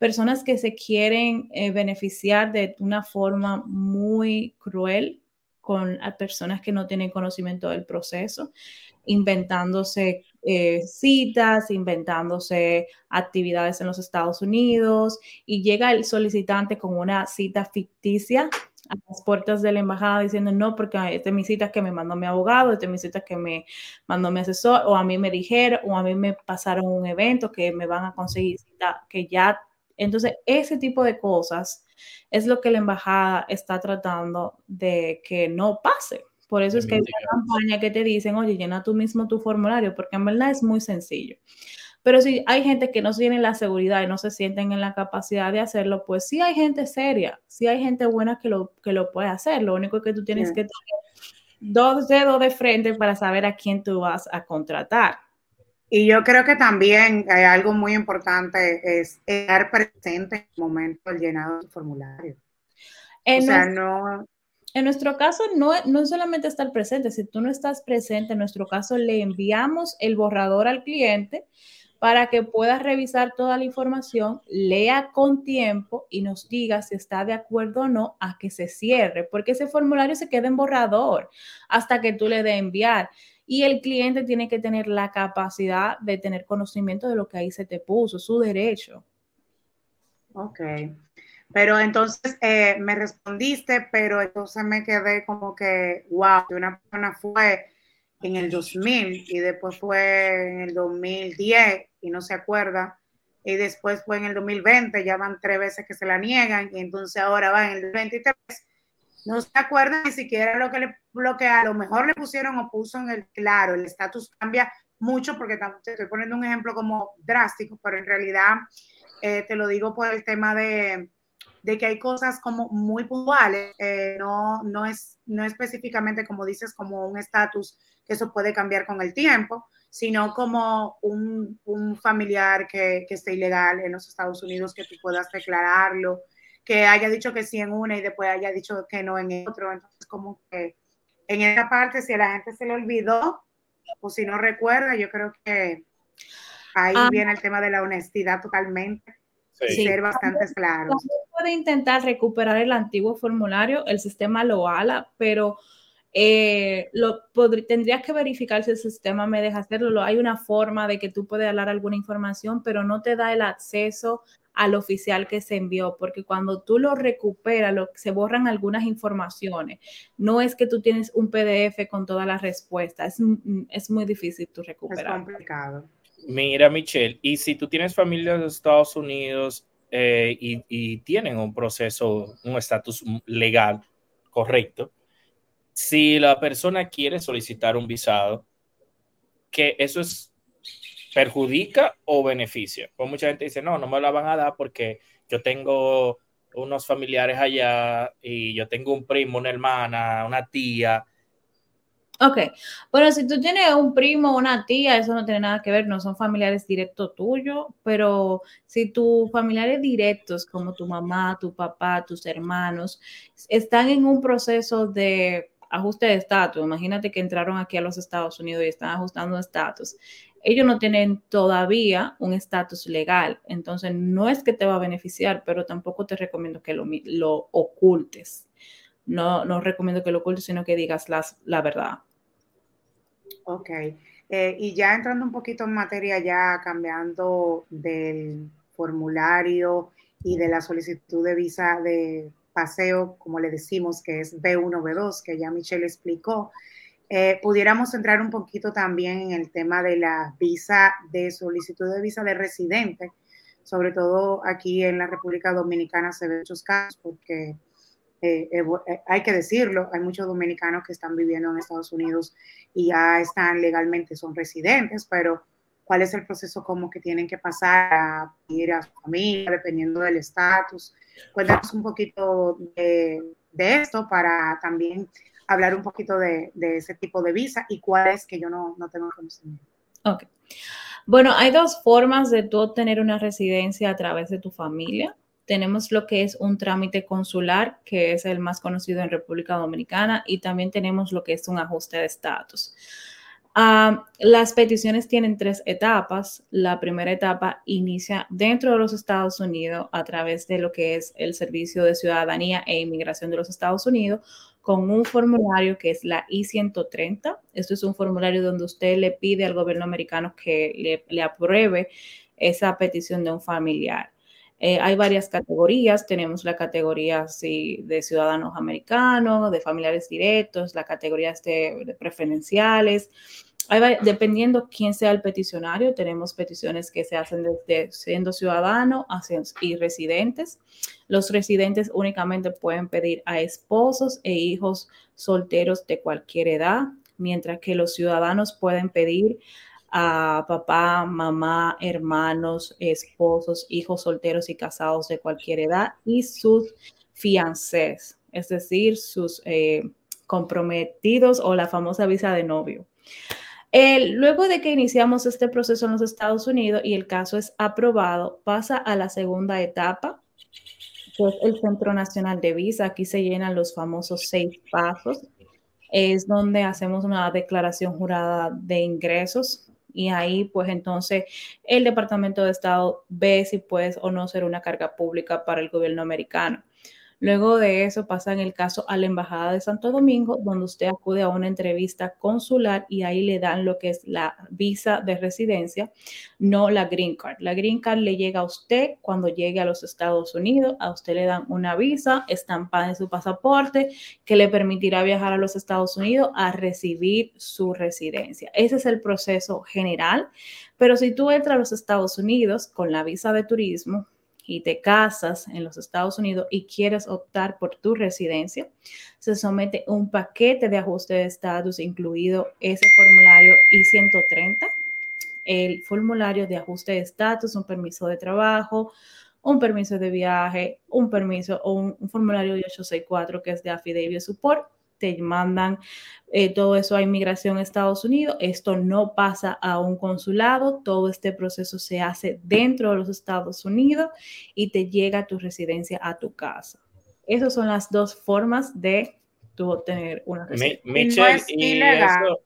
Personas que se quieren eh, beneficiar de una forma muy cruel con personas que no tienen conocimiento del proceso, inventándose eh, citas, inventándose actividades en los Estados Unidos y llega el solicitante con una cita ficticia a las puertas de la embajada diciendo no, porque esta es mi cita que me mandó mi abogado, esta es mi cita que me mandó mi asesor, o a mí me dijeron, o a mí me pasaron un evento que me van a conseguir cita, que ya. Entonces, ese tipo de cosas es lo que la embajada está tratando de que no pase. Por eso es que hay una campaña que te dicen, oye, llena tú mismo tu formulario, porque en verdad es muy sencillo. Pero si hay gente que no tiene la seguridad y no se sienten en la capacidad de hacerlo, pues sí hay gente seria, sí hay gente buena que lo, que lo puede hacer. Lo único que tú tienes que tener dos dedos de frente para saber a quién tú vas a contratar. Y yo creo que también hay algo muy importante es estar presente en el momento del llenado del formulario. o sea, no, en nuestro caso, no, no solamente estar presente, si tú no estás presente, en nuestro caso le enviamos el borrador al cliente para que pueda revisar toda la información, lea con tiempo y nos diga si está de acuerdo o no a que se cierre, porque ese formulario se queda en borrador hasta que tú le dé enviar. Y el cliente tiene que tener la capacidad de tener conocimiento de lo que ahí se te puso, su derecho. Ok. Pero entonces eh, me respondiste, pero entonces me quedé como que, wow, una persona fue en el 2000 y después fue en el 2010 y no se acuerda. Y después fue en el 2020, ya van tres veces que se la niegan y entonces ahora va en el 23. No se acuerda ni siquiera lo que, le, lo que a lo mejor le pusieron o puso en el claro. El estatus cambia mucho porque te estoy poniendo un ejemplo como drástico, pero en realidad eh, te lo digo por el tema de, de que hay cosas como muy puntuales, eh, no, no, es, no específicamente como dices, como un estatus que eso puede cambiar con el tiempo, sino como un, un familiar que, que, esté ilegal en los Estados Unidos, que tú puedas declararlo, que haya dicho que sí en una y después haya dicho que no en otro. Entonces, como que en esa parte, si a la gente se le olvidó o si no recuerda, yo creo que ahí ah. viene el tema de la honestidad totalmente ser bastante claro. Puede intentar recuperar el antiguo formulario, el sistema lo ala, pero eh, lo tendrías que verificar si el sistema me deja hacerlo. Hay una forma de que tú puedes hablar alguna información, pero no te da el acceso al oficial que se envió, porque cuando tú lo recuperas, lo, se borran algunas informaciones. No es que tú tienes un PDF con todas las respuestas, es, es muy difícil tú recuperar. Es complicado. Mira, Michelle, y si tú tienes familia en Estados Unidos eh, y, tienen un proceso, un estatus legal correcto, si la persona quiere solicitar un visado, que eso es perjudica o beneficia. Pues mucha gente dice, no, no me la van a dar porque yo tengo unos familiares allá y yo tengo un primo, una hermana, una tía, Ok, bueno, si tú tienes un primo una tía, eso no tiene nada que ver, no son familiares directos tuyos, pero si tus familiares directos, como tu mamá, tu papá, tus hermanos, están en un proceso de ajuste de estatus, imagínate que entraron aquí a los Estados Unidos y están ajustando estatus, ellos no tienen todavía un estatus legal, entonces no es que te va a beneficiar, pero tampoco te recomiendo que lo, lo ocultes no, no recomiendo que lo ocultes, sino que digas la verdad. Ok. Eh, y ya entrando un poquito en materia, ya cambiando del formulario y de la solicitud de visa de paseo, como le decimos, que es B1, B2, que ya Michelle explicó, eh, pudiéramos entrar un poquito también en el tema de la visa de solicitud de visa de residente, sobre todo aquí en la República Dominicana se ven muchos casos porque eh, eh, eh, hay que decirlo, hay muchos dominicanos que están viviendo en Estados Unidos y ya están legalmente, son residentes, pero cuál es el proceso como que tienen que pasar a ir a su familia, dependiendo del estatus. Cuéntanos un poquito de, esto para también hablar un poquito de, ese tipo de visa y cuál es que yo no, no tengo conocimiento. Ok. Bueno, hay dos formas de tú obtener una residencia a través de tu familia. Tenemos lo que es un trámite consular, que es el más conocido en República Dominicana, y también tenemos lo que es un ajuste de estatus. Ah, las peticiones tienen tres etapas. La primera etapa inicia dentro de los Estados Unidos a través de lo que es el Servicio de Ciudadanía e Inmigración de los Estados Unidos con un formulario que es la I-130. Esto es un formulario donde usted le pide al gobierno americano que le, apruebe esa petición de un familiar. Eh, hay varias categorías. Tenemos la categoría de ciudadanos americanos, de familiares directos, la categoría de, de preferenciales dependiendo quién sea el peticionario, tenemos peticiones que se hacen desde siendo ciudadano y residentes. Los residentes únicamente pueden pedir a esposos e hijos solteros de cualquier edad, mientras que los ciudadanos pueden pedir a papá, mamá, hermanos, esposos, hijos solteros y casados de cualquier edad y sus fiancés, es decir, sus eh, comprometidos o la famosa visa de novio luego de que iniciamos este proceso en los Estados Unidos y el caso es aprobado, pasa a la segunda etapa, que es el Centro Nacional de Visa. Aquí se llenan los famosos seis pasos. Es donde hacemos una declaración jurada de ingresos y ahí pues entonces el Departamento de Estado ve si puedes o no ser una carga pública para el gobierno americano. Luego de eso pasa en el caso a la Embajada de Santo Domingo, donde usted acude a una entrevista consular y ahí le dan lo que es la visa de residencia, no la green card. La green card le llega a usted cuando llegue a los Estados Unidos, a usted le dan una visa estampada en su pasaporte que le permitirá viajar a los Estados Unidos a recibir su residencia. Ese es el proceso general, pero si tú entras a los Estados Unidos con la visa de turismo, y te casas en los Estados Unidos y quieres optar por tu residencia, se somete un paquete de ajuste de estatus, incluido ese formulario I-130, el formulario de ajuste de estatus, un permiso de trabajo, un permiso de viaje, un permiso o un, formulario de 864 que es de affidavit support te mandan eh, todo eso a inmigración a Estados Unidos. Esto no pasa a un consulado, todo este proceso se hace dentro de los Estados Unidos y te llega a tu residencia a tu casa. Esas son las dos formas de tú obtener una residencia. no es ilegal.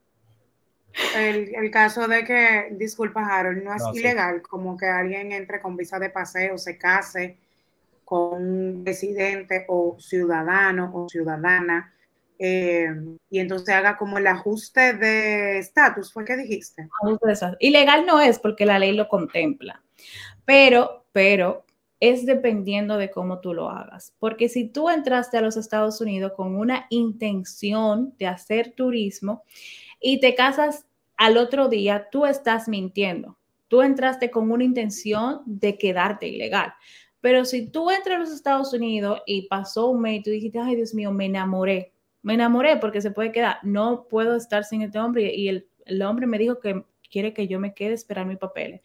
El, caso de que, disculpa Harold, no es ilegal como que alguien entre con visa de paseo, se case con un residente o ciudadano o ciudadana eh, y entonces haga como el ajuste de estatus, ¿fue que dijiste? Ilegal no es porque la ley lo contempla, pero, pero es dependiendo de cómo tú lo hagas. Porque si tú entraste a los Estados Unidos con una intención de hacer turismo y te casas al otro día, tú estás mintiendo. Tú entraste con una intención de quedarte ilegal. Pero si tú entras a los Estados Unidos y pasó un mes y tú dijiste, ay Dios mío, me enamoré, me enamoré porque se puede quedar, no puedo estar sin este hombre y el, hombre me dijo que quiere que yo me quede esperar mis papeles.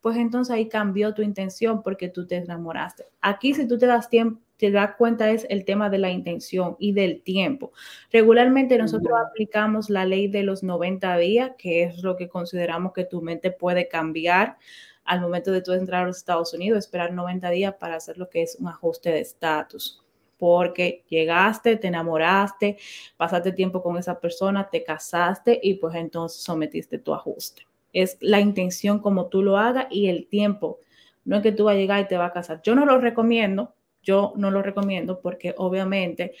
Pues entonces ahí cambió tu intención porque tú te enamoraste. Aquí si tú te das tiempo, te das cuenta es el tema de la intención y del tiempo. Regularmente nosotros aplicamos la ley de los 90 días, que es lo que consideramos que tu mente puede cambiar al momento de tú entrar a los Estados Unidos, esperar 90 días para hacer lo que es un ajuste de estatus porque llegaste, te enamoraste, pasaste tiempo con esa persona, te casaste y pues entonces sometiste tu ajuste. Es la intención como tú lo hagas y el tiempo. No es que tú vas a llegar y te vas a casar. Yo no lo recomiendo, yo no lo recomiendo porque obviamente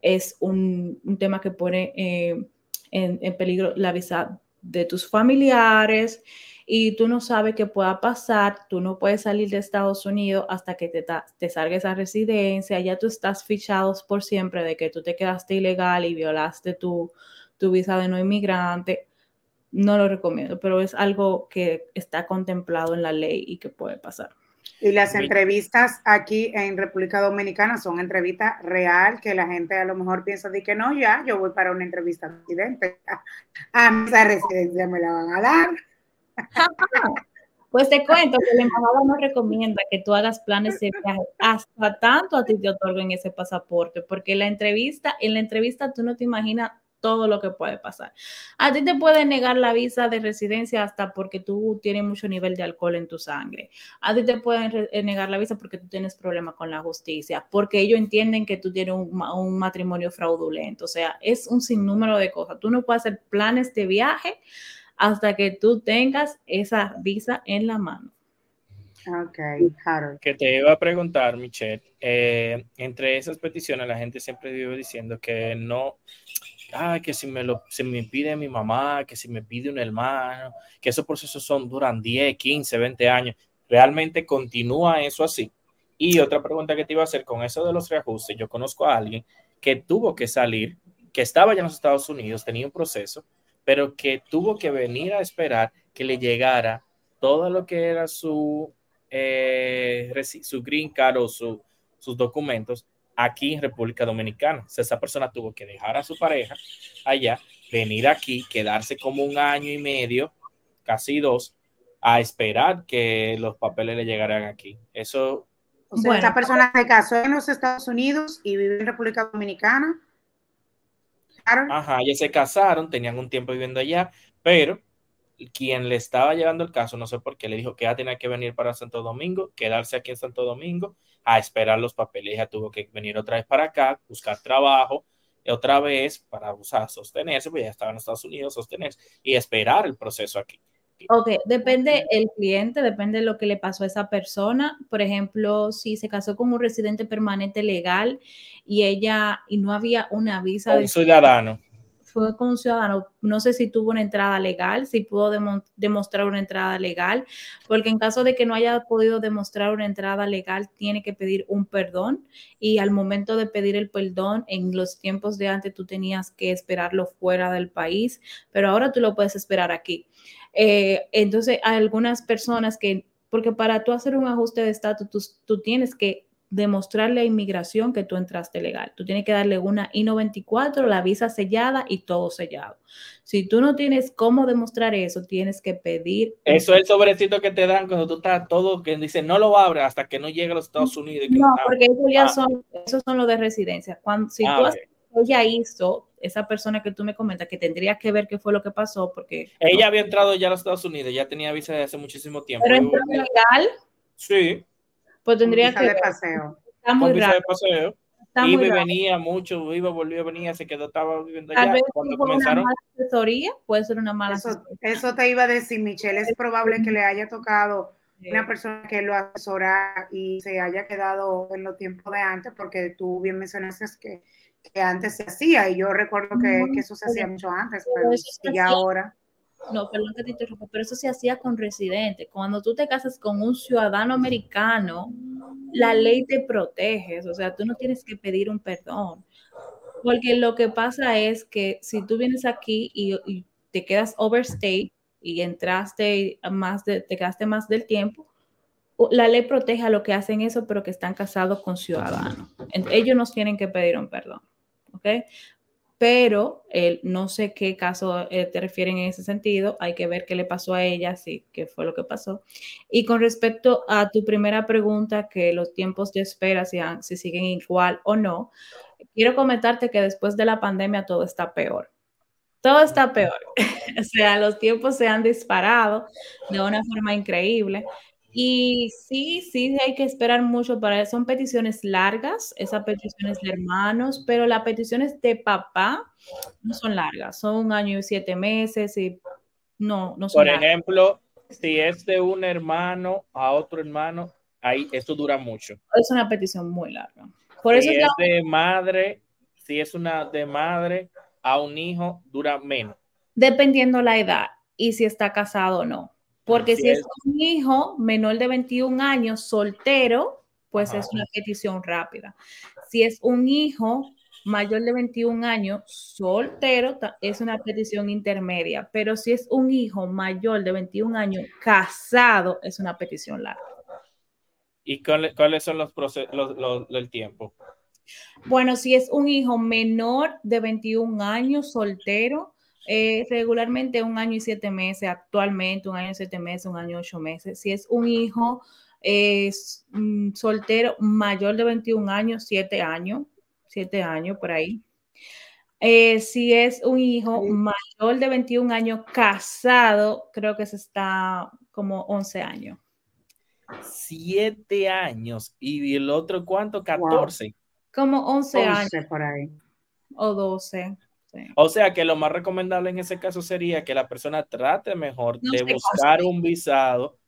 es un, tema que pone eh, en, en peligro la visa de tus familiares y tú no sabes qué pueda pasar, tú no puedes salir de Estados Unidos hasta que te, te salga esa residencia, ya tú estás fichado por siempre de que tú te quedaste ilegal y violaste tu, tu visa de no inmigrante. No lo recomiendo, pero es algo que está contemplado en la ley y que puede pasar. Y las entrevistas aquí en República Dominicana son entrevistas real que la gente a lo mejor piensa de que no, ya, yo voy para una entrevista presidente. *laughs* A esa residencia me la van a dar. *laughs* Pues te cuento que la embajada no recomienda que tú hagas planes de viaje hasta tanto a ti te otorguen ese pasaporte, porque la entrevista, en la entrevista tú no te imaginas todo lo que puede pasar. A ti te pueden negar la visa de residencia hasta porque tú tienes mucho nivel de alcohol en tu sangre. A ti te pueden eh, negar la visa porque tú tienes problemas con la justicia, porque ellos entienden que tú tienes un, un, matrimonio fraudulento. O sea, es un sinnúmero de cosas. Tú no puedes hacer planes de viaje hasta que tú tengas esa visa en la mano. Ok, Harold. Que te iba a preguntar, Michelle, eh, entre esas peticiones la gente siempre vive diciendo que no, ah, que si me lo si me pide mi mamá, que si me pide un hermano, que esos procesos son duran 10, 15, 20 años. ¿Realmente continúa eso así? Y otra pregunta que te iba a hacer con eso de los reajustes, yo conozco a alguien que tuvo que salir, que estaba ya en los Estados Unidos, tenía un proceso, pero que tuvo que venir a esperar que le llegara todo lo que era su, eh, su green card o su, sus documentos aquí en República Dominicana. O sea, esa persona tuvo que dejar a su pareja allá, venir aquí, quedarse como un año y medio, casi dos, a esperar que los papeles le llegaran aquí. Eso. O sea, esta persona se casó en los Estados Unidos y vive en República Dominicana. Ajá, ya se casaron, tenían un tiempo viviendo allá, pero quien le estaba llevando el caso, no sé por qué, le dijo que ya tenía que venir para Santo Domingo, quedarse aquí en Santo Domingo, a esperar los papeles, ya tuvo que venir otra vez para acá, buscar trabajo, otra vez para usar, sostenerse, pues ya estaba en Estados Unidos, sostenerse y esperar el proceso aquí. Ok, depende el cliente, depende de lo que le pasó a esa persona. Por ejemplo, si se casó con un residente permanente legal y ella y no había una visa un de ciudadano fue con un ciudadano, no sé si tuvo una entrada legal, si pudo demostrar una entrada legal, porque en caso de que no haya podido demostrar una entrada legal, tiene que pedir un perdón y al momento de pedir el perdón, en los tiempos de antes tú tenías que esperarlo fuera del país, pero ahora tú lo puedes esperar aquí. Eh, entonces, hay algunas personas que, porque para tú hacer un ajuste de estatus, tú, tú tienes que demostrarle a inmigración que tú entraste legal. Tú tienes que darle una I-94, la visa sellada y todo sellado. Si tú no tienes cómo demostrar eso, tienes que pedir. Eso es el sobrecito que te dan cuando tú estás todo, que dice no lo abres hasta que no llegue a los Estados Unidos. no, porque eso ya ah. son, esos son los de residencia. Cuando, si ah, tú ya hizo, esa persona que tú me comentas, que tendría que ver qué fue lo que pasó, porque... Ella había entrado ya a los Estados Unidos, ya tenía visa desde hace muchísimo tiempo. ¿Pero entró legal? Sí. Pues tendría que. De paseo. Está muy raro. De paseo. Está iba y venía mucho, iba, volvía, venía, se quedó, estaba viviendo allá. Cuando comenzaron. Una mala asesoría, puede ser una mala eso, eso te iba a decir, Michelle. Es probable que le haya tocado una persona que lo asesora y se haya quedado en los tiempos de antes, porque tú bien mencionaste que, que antes se hacía, y yo recuerdo que, que eso se hacía mucho antes, pero, pero ya ahora. No, perdón que te interrumpa, pero eso se hacía con residentes. Cuando tú te casas con un ciudadano americano, la ley te protege, o sea, tú no tienes que pedir un perdón. Porque lo que pasa es que si tú vienes aquí y, te quedas overstay y entraste más de, te quedaste más del tiempo, la ley protege a lo que hacen eso, pero que están casados con ciudadanos. Ellos nos tienen que pedir un perdón. ¿Ok? pero no sé qué caso eh, te refieren en ese sentido, hay que ver qué le pasó a ella, sí, qué fue lo que pasó. Y con respecto a tu primera pregunta, que los tiempos de espera si, si siguen igual o no, quiero comentarte que después de la pandemia todo está peor. Todo está peor. *laughs* o sea, los tiempos se han disparado de una forma increíble. Y sí, sí, hay que esperar mucho para eso. Son peticiones largas, esas peticiones de hermanos, pero las peticiones de papá no son largas, son un año y siete meses y no, no son Por ejemplo, si es de un hermano a otro hermano, ahí esto dura mucho. Es una petición muy larga. Por si eso es, de madre, si es una de madre a un hijo, dura menos. Dependiendo la edad y si está casado o no. Porque si es. un hijo menor de 21 años, soltero, pues es una petición rápida. Si es un hijo mayor de 21 años, soltero, es una petición intermedia. Pero si es un hijo mayor de 21 años, casado, es una petición larga. ¿Y cuáles son los procesos, el tiempo? Bueno, si es un hijo menor de 21 años, soltero, eh, regularmente un año y siete meses, actualmente un año y siete meses, un año y ocho meses. Si es un hijo es mm, soltero mayor de 21 años, siete años, siete años por ahí. Eh, si es un hijo mayor de 21 años casado, creo que se está como 11 años. Siete años. ¿Y el otro cuánto? 14. Como 11, años. por ahí. O 12. O sea que lo más recomendable en ese caso sería que la persona trate mejor de buscar un visado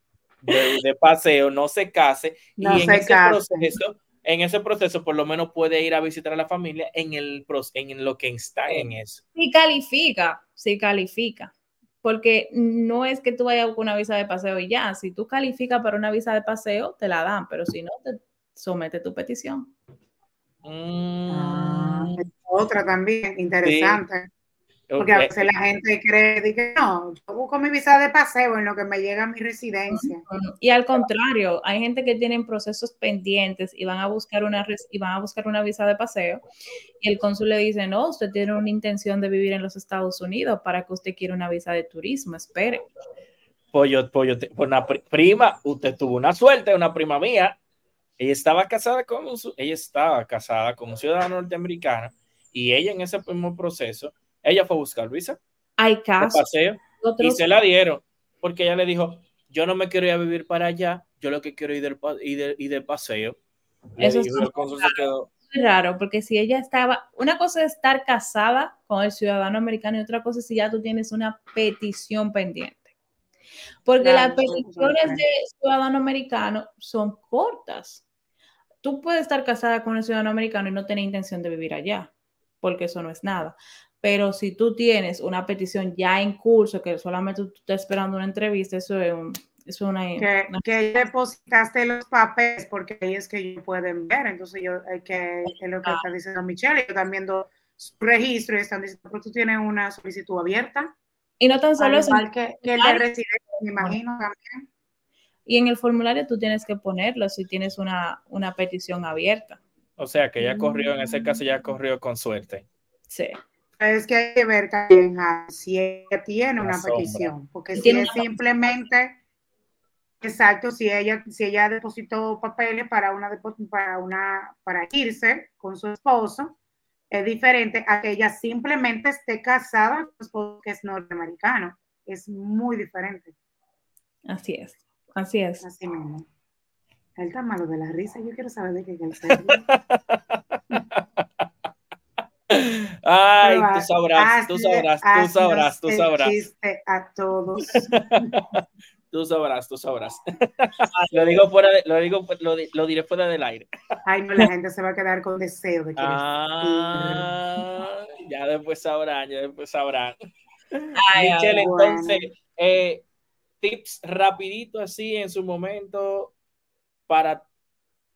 de, paseo, no se case y en ese proceso, en ese proceso por lo menos puede ir a visitar a la familia en el en lo que está en eso. Si califica, si califica. Porque no es que tú vayas con una visa de paseo y ya, si tú calificas para una visa de paseo, te la dan, pero si no, te somete tu petición. Mm. otra también, interesante. Porque a veces la gente cree que no, yo busco mi visa de paseo en lo que me llega a mi residencia. Y al contrario, hay gente que tienen procesos pendientes y van a buscar una y van a buscar una visa de paseo y el cónsul le dice, "No, usted tiene una intención de vivir en los Estados Unidos para que usted quiera una visa de turismo, espere." Pollo, pollo, una prima, usted tuvo una suerte, una prima mía, ella estaba casada con un, ella estaba casada con un ciudadano norteamericano y ella en ese mismo proceso ella fue a buscar visa. Hay casos. Paseo, y se la dieron, porque ella le dijo, yo no me quiero ir a vivir para allá, yo lo que quiero ir del, ir de, paseo. Eso es raro, porque si ella estaba, una cosa es estar casada con el ciudadano americano y otra cosa es si ya tú tienes una petición pendiente. Porque las peticiones de ciudadano americano son cortas. Tú puedes estar casada con el ciudadano americano y no tener intención de vivir allá, porque eso no es nada. Pero si tú tienes una petición ya en curso, que solamente tú estás esperando una entrevista, eso es, un, una, que, que depositaste los papeles porque ahí es que ellos pueden ver. Entonces, yo, eh, que es lo que ah. está diciendo Michelle, ellos están viendo su registro y están diciendo, pero tú tienes una solicitud abierta. Y no tan solo eso. que, que el de residencia, me imagino también. Y en el formulario tú tienes que ponerlo si tienes una, una petición abierta. O sea que ya corrió, en ese caso ya corrió con suerte. Sí es que hay que ver también si ella tiene una petición, porque si es simplemente, exacto, si ella, si ella depositó papeles para una, para una, para irse con su esposo, es diferente a que ella simplemente esté casada con su esposo que es norteamericano. Es muy diferente. Así es, así es. Así mismo. Él está malo de la risa, yo quiero saber de qué él *laughs* Ay, tú sabrás, tú sabrás, tú sabrás, tú sabrás. a todos. *laughs* tú sabrás, tú sabrás. *laughs* lo digo fuera de, lo digo, lo, lo, diré fuera del aire. Ay, no, la gente se va a quedar con deseo de que ah, ya después sabrán, ya después sabrán. Michelle, entonces, eh, tips rapidito así en su momento para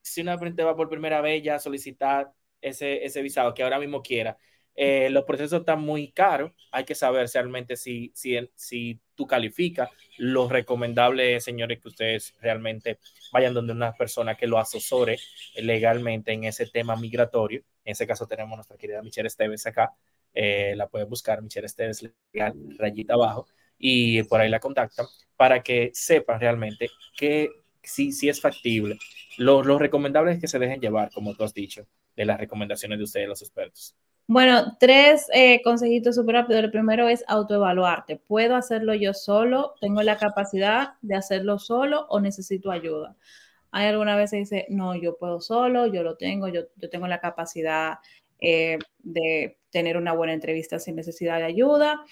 si una frente va por primera vez ya solicitar ese, ese visado que ahora mismo quiera. Eh, los procesos están muy caros, hay que saber realmente si, si, si tú calificas. Lo recomendable, señores, que ustedes realmente vayan donde una persona que lo asesore legalmente en ese tema migratorio. En ese caso tenemos nuestra querida Michelle Esteves acá. Eh, la pueden buscar, Michelle Esteves, rayita abajo, y por ahí la contactan para que sepan realmente que si, si es factible. Lo, lo recomendable es que se dejen llevar, como tú has dicho de las recomendaciones de ustedes, los expertos? Bueno, tres eh, consejitos súper rápidos. El primero es autoevaluarte. ¿Puedo hacerlo yo solo? ¿Tengo la capacidad de hacerlo solo o necesito ayuda? Hay alguna vez que dice, no, yo puedo solo, yo lo tengo, yo, yo tengo la capacidad eh, de tener una buena entrevista sin necesidad de ayuda.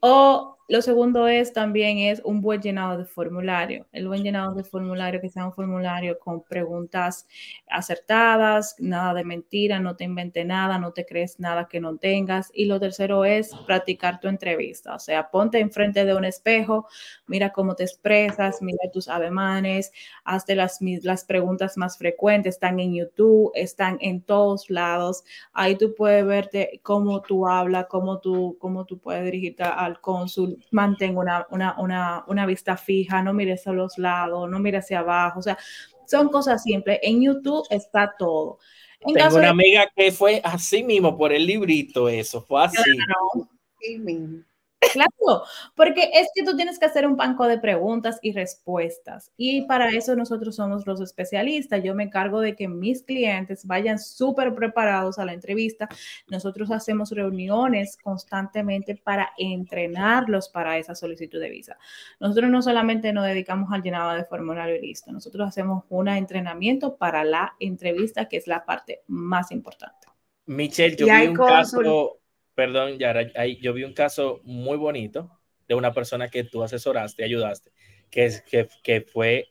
O lo segundo es también es un buen llenado de formulario. El buen llenado de formulario, que sea un formulario con preguntas acertadas, nada de mentira, no te invente nada, no te crees nada que no tengas. Y lo tercero es practicar tu entrevista. O sea, ponte enfrente de un espejo, mira cómo te expresas, mira tus ademanes, hazte las, las preguntas más frecuentes. Están en YouTube, están en todos lados. Ahí tú puedes verte cómo tú hablas, cómo tú, cómo tú puedes dirigirte al cónsul, mantenga una, vista fija, no mires a los lados, no mires hacia abajo, o sea, son cosas simples. En YouTube está todo. Tengo una amiga que fue así mismo por el librito, eso, fue así. Claro, porque es que tú tienes que hacer un banco de preguntas y respuestas. Y para eso nosotros somos los especialistas. Yo me encargo de que mis clientes vayan súper preparados a la entrevista. Nosotros hacemos reuniones constantemente para entrenarlos para esa solicitud de visa. Nosotros no solamente nos dedicamos al llenado de formulario y listo. Nosotros hacemos un entrenamiento para la entrevista, que es la parte más importante. Michelle, yo vi un caso perdón, Yara, yo vi un caso muy bonito de una persona que tú asesoraste, ayudaste, que, que, que fue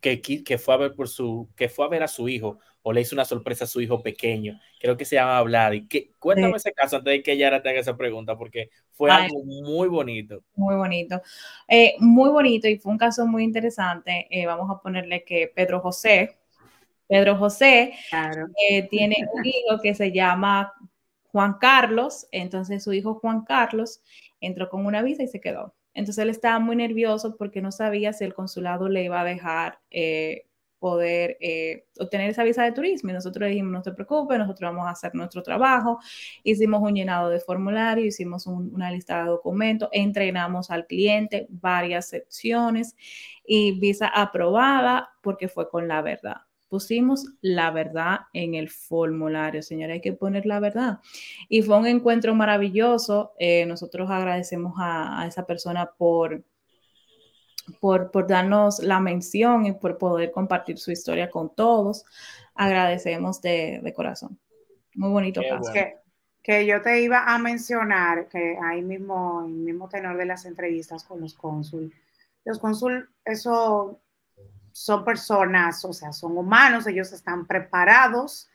que, que, fue a ver por su, que fue a ver a su hijo o le hizo una sorpresa a su hijo pequeño. Creo que se llama Vlad. Y que, cuéntame ese caso antes de que Yara te haga esa pregunta, porque fue algo muy bonito. Muy bonito. Eh, muy bonito y fue un caso muy interesante. Eh, vamos a ponerle que Pedro José, Pedro José eh, tiene un hijo que se llama Juan Carlos, entonces su hijo Juan Carlos entró con una visa y se quedó. Entonces él estaba muy nervioso porque no sabía si el consulado le iba a dejar eh, poder eh, obtener esa visa de turismo. Y nosotros dijimos, no te preocupes, nosotros vamos a hacer nuestro trabajo. Hicimos un llenado de formulario, hicimos una lista de documentos, entrenamos al cliente varias secciones y visa aprobada porque fue con la verdad pusimos la verdad en el formulario, señora, hay que poner la verdad. Y fue un encuentro maravilloso. Eh, nosotros agradecemos a, esa persona por, por, por, darnos la mención y por poder compartir su historia con todos. Agradecemos de, corazón. Muy bonito caso. Que, que, yo te iba a mencionar que ahí mismo, el mismo tenor de las entrevistas con los cónsul. Los cónsul, eso son personas, o sea, son humanos, ellos están preparados,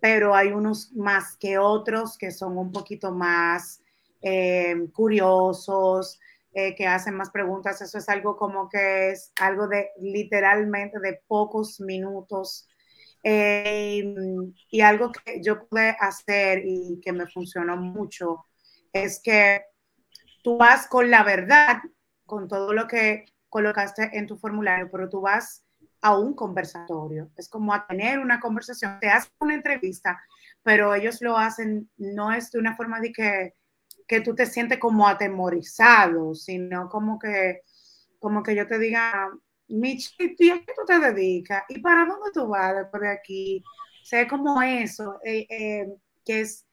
pero hay unos más que otros que son un poquito más eh, curiosos, eh, que hacen más preguntas. Eso es algo como que es algo de literalmente de pocos minutos. Eh, y algo que yo pude hacer y que me funcionó mucho es que tú vas con la verdad, con todo lo que colocaste en tu formulario, pero tú vas a un conversatorio, es como a tener una conversación, te hacen una entrevista, pero ellos lo hacen, no es de una forma de que, que tú te sientes como atemorizado, sino como que, como que yo te diga, Michi, ¿y a qué tú te dedicas? ¿Y para dónde tú vas después de aquí? O sea, como eso, eh, eh, que es,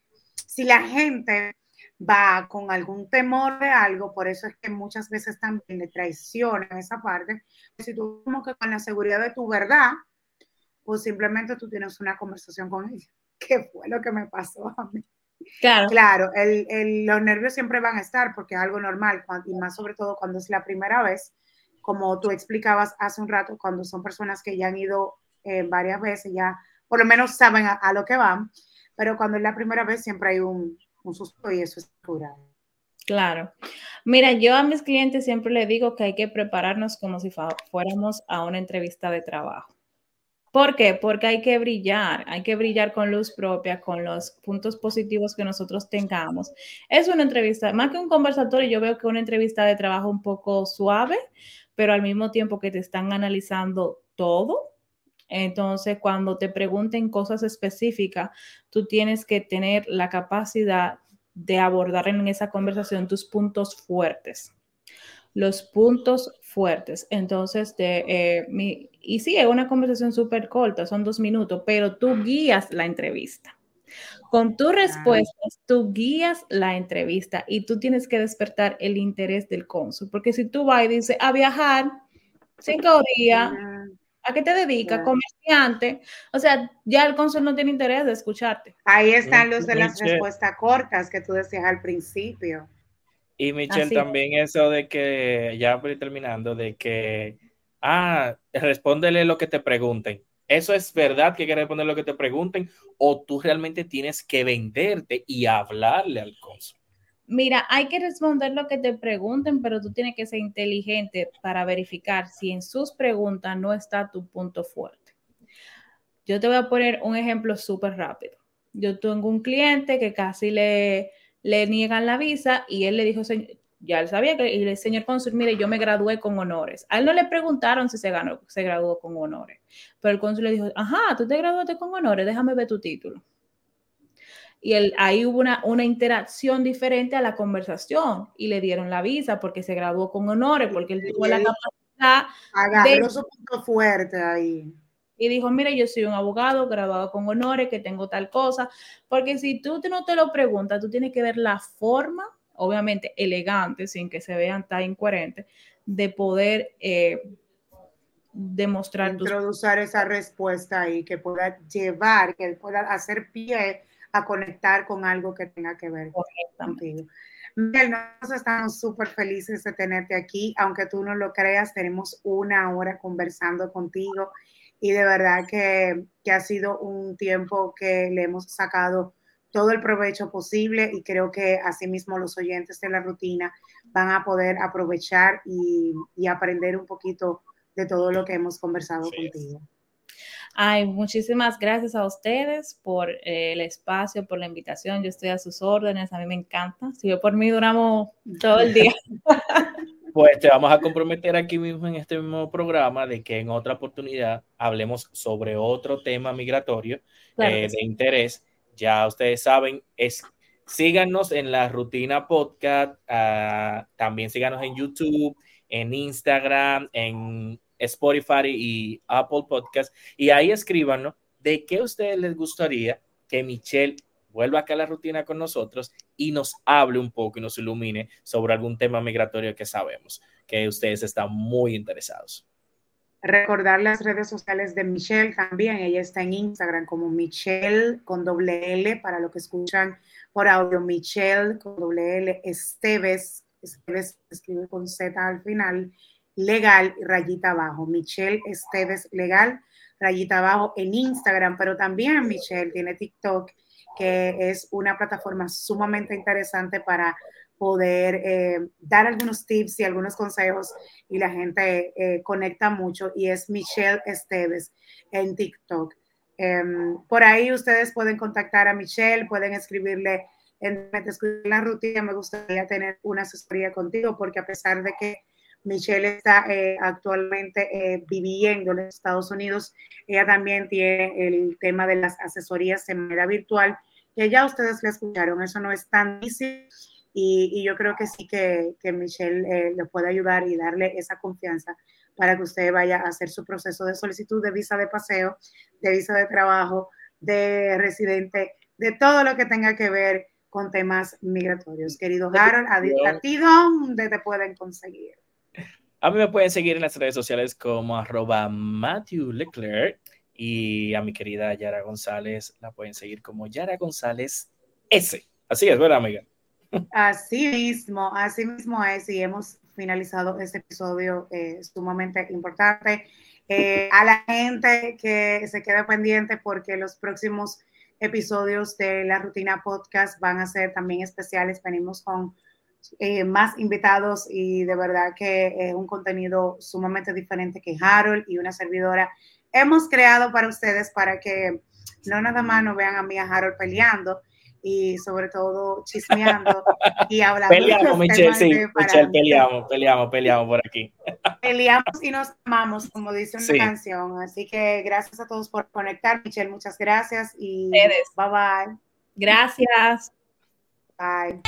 si la gente va con algún temor de algo, por eso es que muchas veces también le traicionan esa parte. Si tú como que con la seguridad de tu verdad, pues simplemente tú tienes una conversación con ella. *laughs* ¿Qué fue lo que me pasó a mí? Claro, claro el, los nervios siempre van a estar porque es algo normal y más sobre todo cuando es la primera vez, como tú explicabas hace un rato, cuando son personas que ya han ido eh, varias veces, ya por lo menos saben a lo que van, pero cuando es la primera vez siempre hay un, y eso es. Claro. Mira, yo a mis clientes siempre les digo que hay que prepararnos como si fuéramos a una entrevista de trabajo. ¿Por qué? Porque hay que brillar, hay que brillar con luz propia, con los puntos positivos que nosotros tengamos. Es una entrevista, más que un conversatorio, yo veo que una entrevista de trabajo un poco suave, pero al mismo tiempo que te están analizando todo, entonces, cuando te pregunten cosas específicas, tú tienes que tener la capacidad de abordar en esa conversación tus puntos fuertes. Los puntos fuertes. Entonces, de, eh, mi, y sí, es una conversación súper corta, son dos minutos, pero tú guías la entrevista. Con tus respuestas, tú guías la entrevista y tú tienes que despertar el interés del cónsul, porque si tú vas y dices a viajar cinco días, ¿A qué te dedicas? Comerciante. O sea, ya el cónsul no tiene interés de escucharte. Ahí están los de las respuestas cortas que tú decías al principio. Y Michelle, también eso de que, ya voy terminando, de que, ah, respóndele lo que te pregunten. ¿Eso es verdad que hay que responder lo que te pregunten? ¿O tú realmente tienes que venderte y hablarle al cónsul? Mira, hay que responder lo que te pregunten, pero tú tienes que ser inteligente para verificar si en sus preguntas no está tu punto fuerte. Yo te voy a poner un ejemplo súper rápido. Yo tengo un cliente que casi le, le niegan la visa y él le dijo, ya él sabía que el señor cónsul, mire, yo me gradué con honores. A él no le preguntaron si se, ganó, se graduó con honores, pero el cónsul le dijo, ajá, tú te graduaste con honores, déjame ver tu título. Y él, ahí hubo una, una interacción diferente a la conversación y le dieron la visa porque se graduó con honores, porque él tuvo la capacidad. Agarró su punto fuerte ahí. Y dijo, mire, yo soy un abogado graduado con honores, que tengo tal cosa. Porque si tú no te lo preguntas, tú tienes que ver la forma, obviamente elegante, sin que se vean tan incoherentes, de poder eh, demostrar. Introducir esa respuesta ahí, que pueda llevar, que pueda hacer pie a conectar con algo que tenga que ver contigo. Miguel, nosotros estamos súper felices de tenerte aquí, aunque tú no lo creas, tenemos una hora conversando contigo y de verdad que, que ha sido un tiempo que le hemos sacado todo el provecho posible y creo que asimismo los oyentes de la rutina van a poder aprovechar y, y aprender un poquito de todo lo que hemos conversado contigo. Ay, muchísimas gracias a ustedes por eh, el espacio, por la invitación. Yo estoy a sus órdenes, a mí me encanta. Si yo por mí duramos todo el día. *laughs* Pues te vamos a comprometer aquí mismo en este mismo programa de que en otra oportunidad hablemos sobre otro tema migratorio eh, de interés. Ya ustedes saben, es síganos en la rutina podcast, uh, también síganos en YouTube, en Instagram, en Spotify y Apple Podcast. Y ahí escríbanos de qué a ustedes les gustaría que Michelle vuelva acá a la rutina con nosotros y nos hable un poco y nos ilumine sobre algún tema migratorio que sabemos que ustedes están muy interesados. Recordar las redes sociales de Michelle también. Ella está en Instagram como Michelle con doble L para lo que escuchan por audio. Michelle con doble L Esteves. Esteves escribe con Z al final legal, rayita abajo. Michelle Esteves legal, rayita abajo en Instagram, pero también Michelle tiene TikTok, que es una plataforma sumamente interesante para poder eh, dar algunos tips y algunos consejos y la gente eh, conecta mucho y es Michelle Esteves en TikTok. Em, por ahí ustedes pueden contactar a Michelle, pueden escribirle en la rutina, me gustaría tener una asesoría contigo porque a pesar de que Michelle está eh, actualmente eh, viviendo en los Estados Unidos. Ella también tiene el tema de las asesorías de manera virtual, que ya ustedes le escucharon, eso no es tan difícil y, yo creo que sí que, que Michelle eh, le puede ayudar y darle esa confianza para que usted vaya a hacer su proceso de solicitud de visa de paseo, de visa de trabajo, de residente, de todo lo que tenga que ver con temas migratorios. Querido Harold, a, ti dónde te pueden conseguir. A mí me pueden seguir en las redes sociales como arroba Matthew Leclerc y a mi querida Yara González la pueden seguir como Yara González S. Así es, ¿verdad, amiga? Así mismo, así mismo es y hemos finalizado este episodio eh, sumamente importante. Eh, a la gente que se queda pendiente porque los próximos episodios de la rutina podcast van a ser también especiales. Venimos con eh, más invitados y de verdad que es un contenido sumamente diferente que Harold y una servidora hemos creado para ustedes para que no nada más nos vean a mí a Harold peleando y sobre todo chismeando *laughs* y hablando. Peleamos, Michelle, sí, Michelle, peleamos, peleamos, peleamos por aquí. *laughs* Peleamos y nos amamos, como dice una canción. Así que gracias a todos por conectar. Michelle, muchas gracias y bye bye. Gracias. Bye.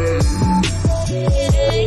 Yeah.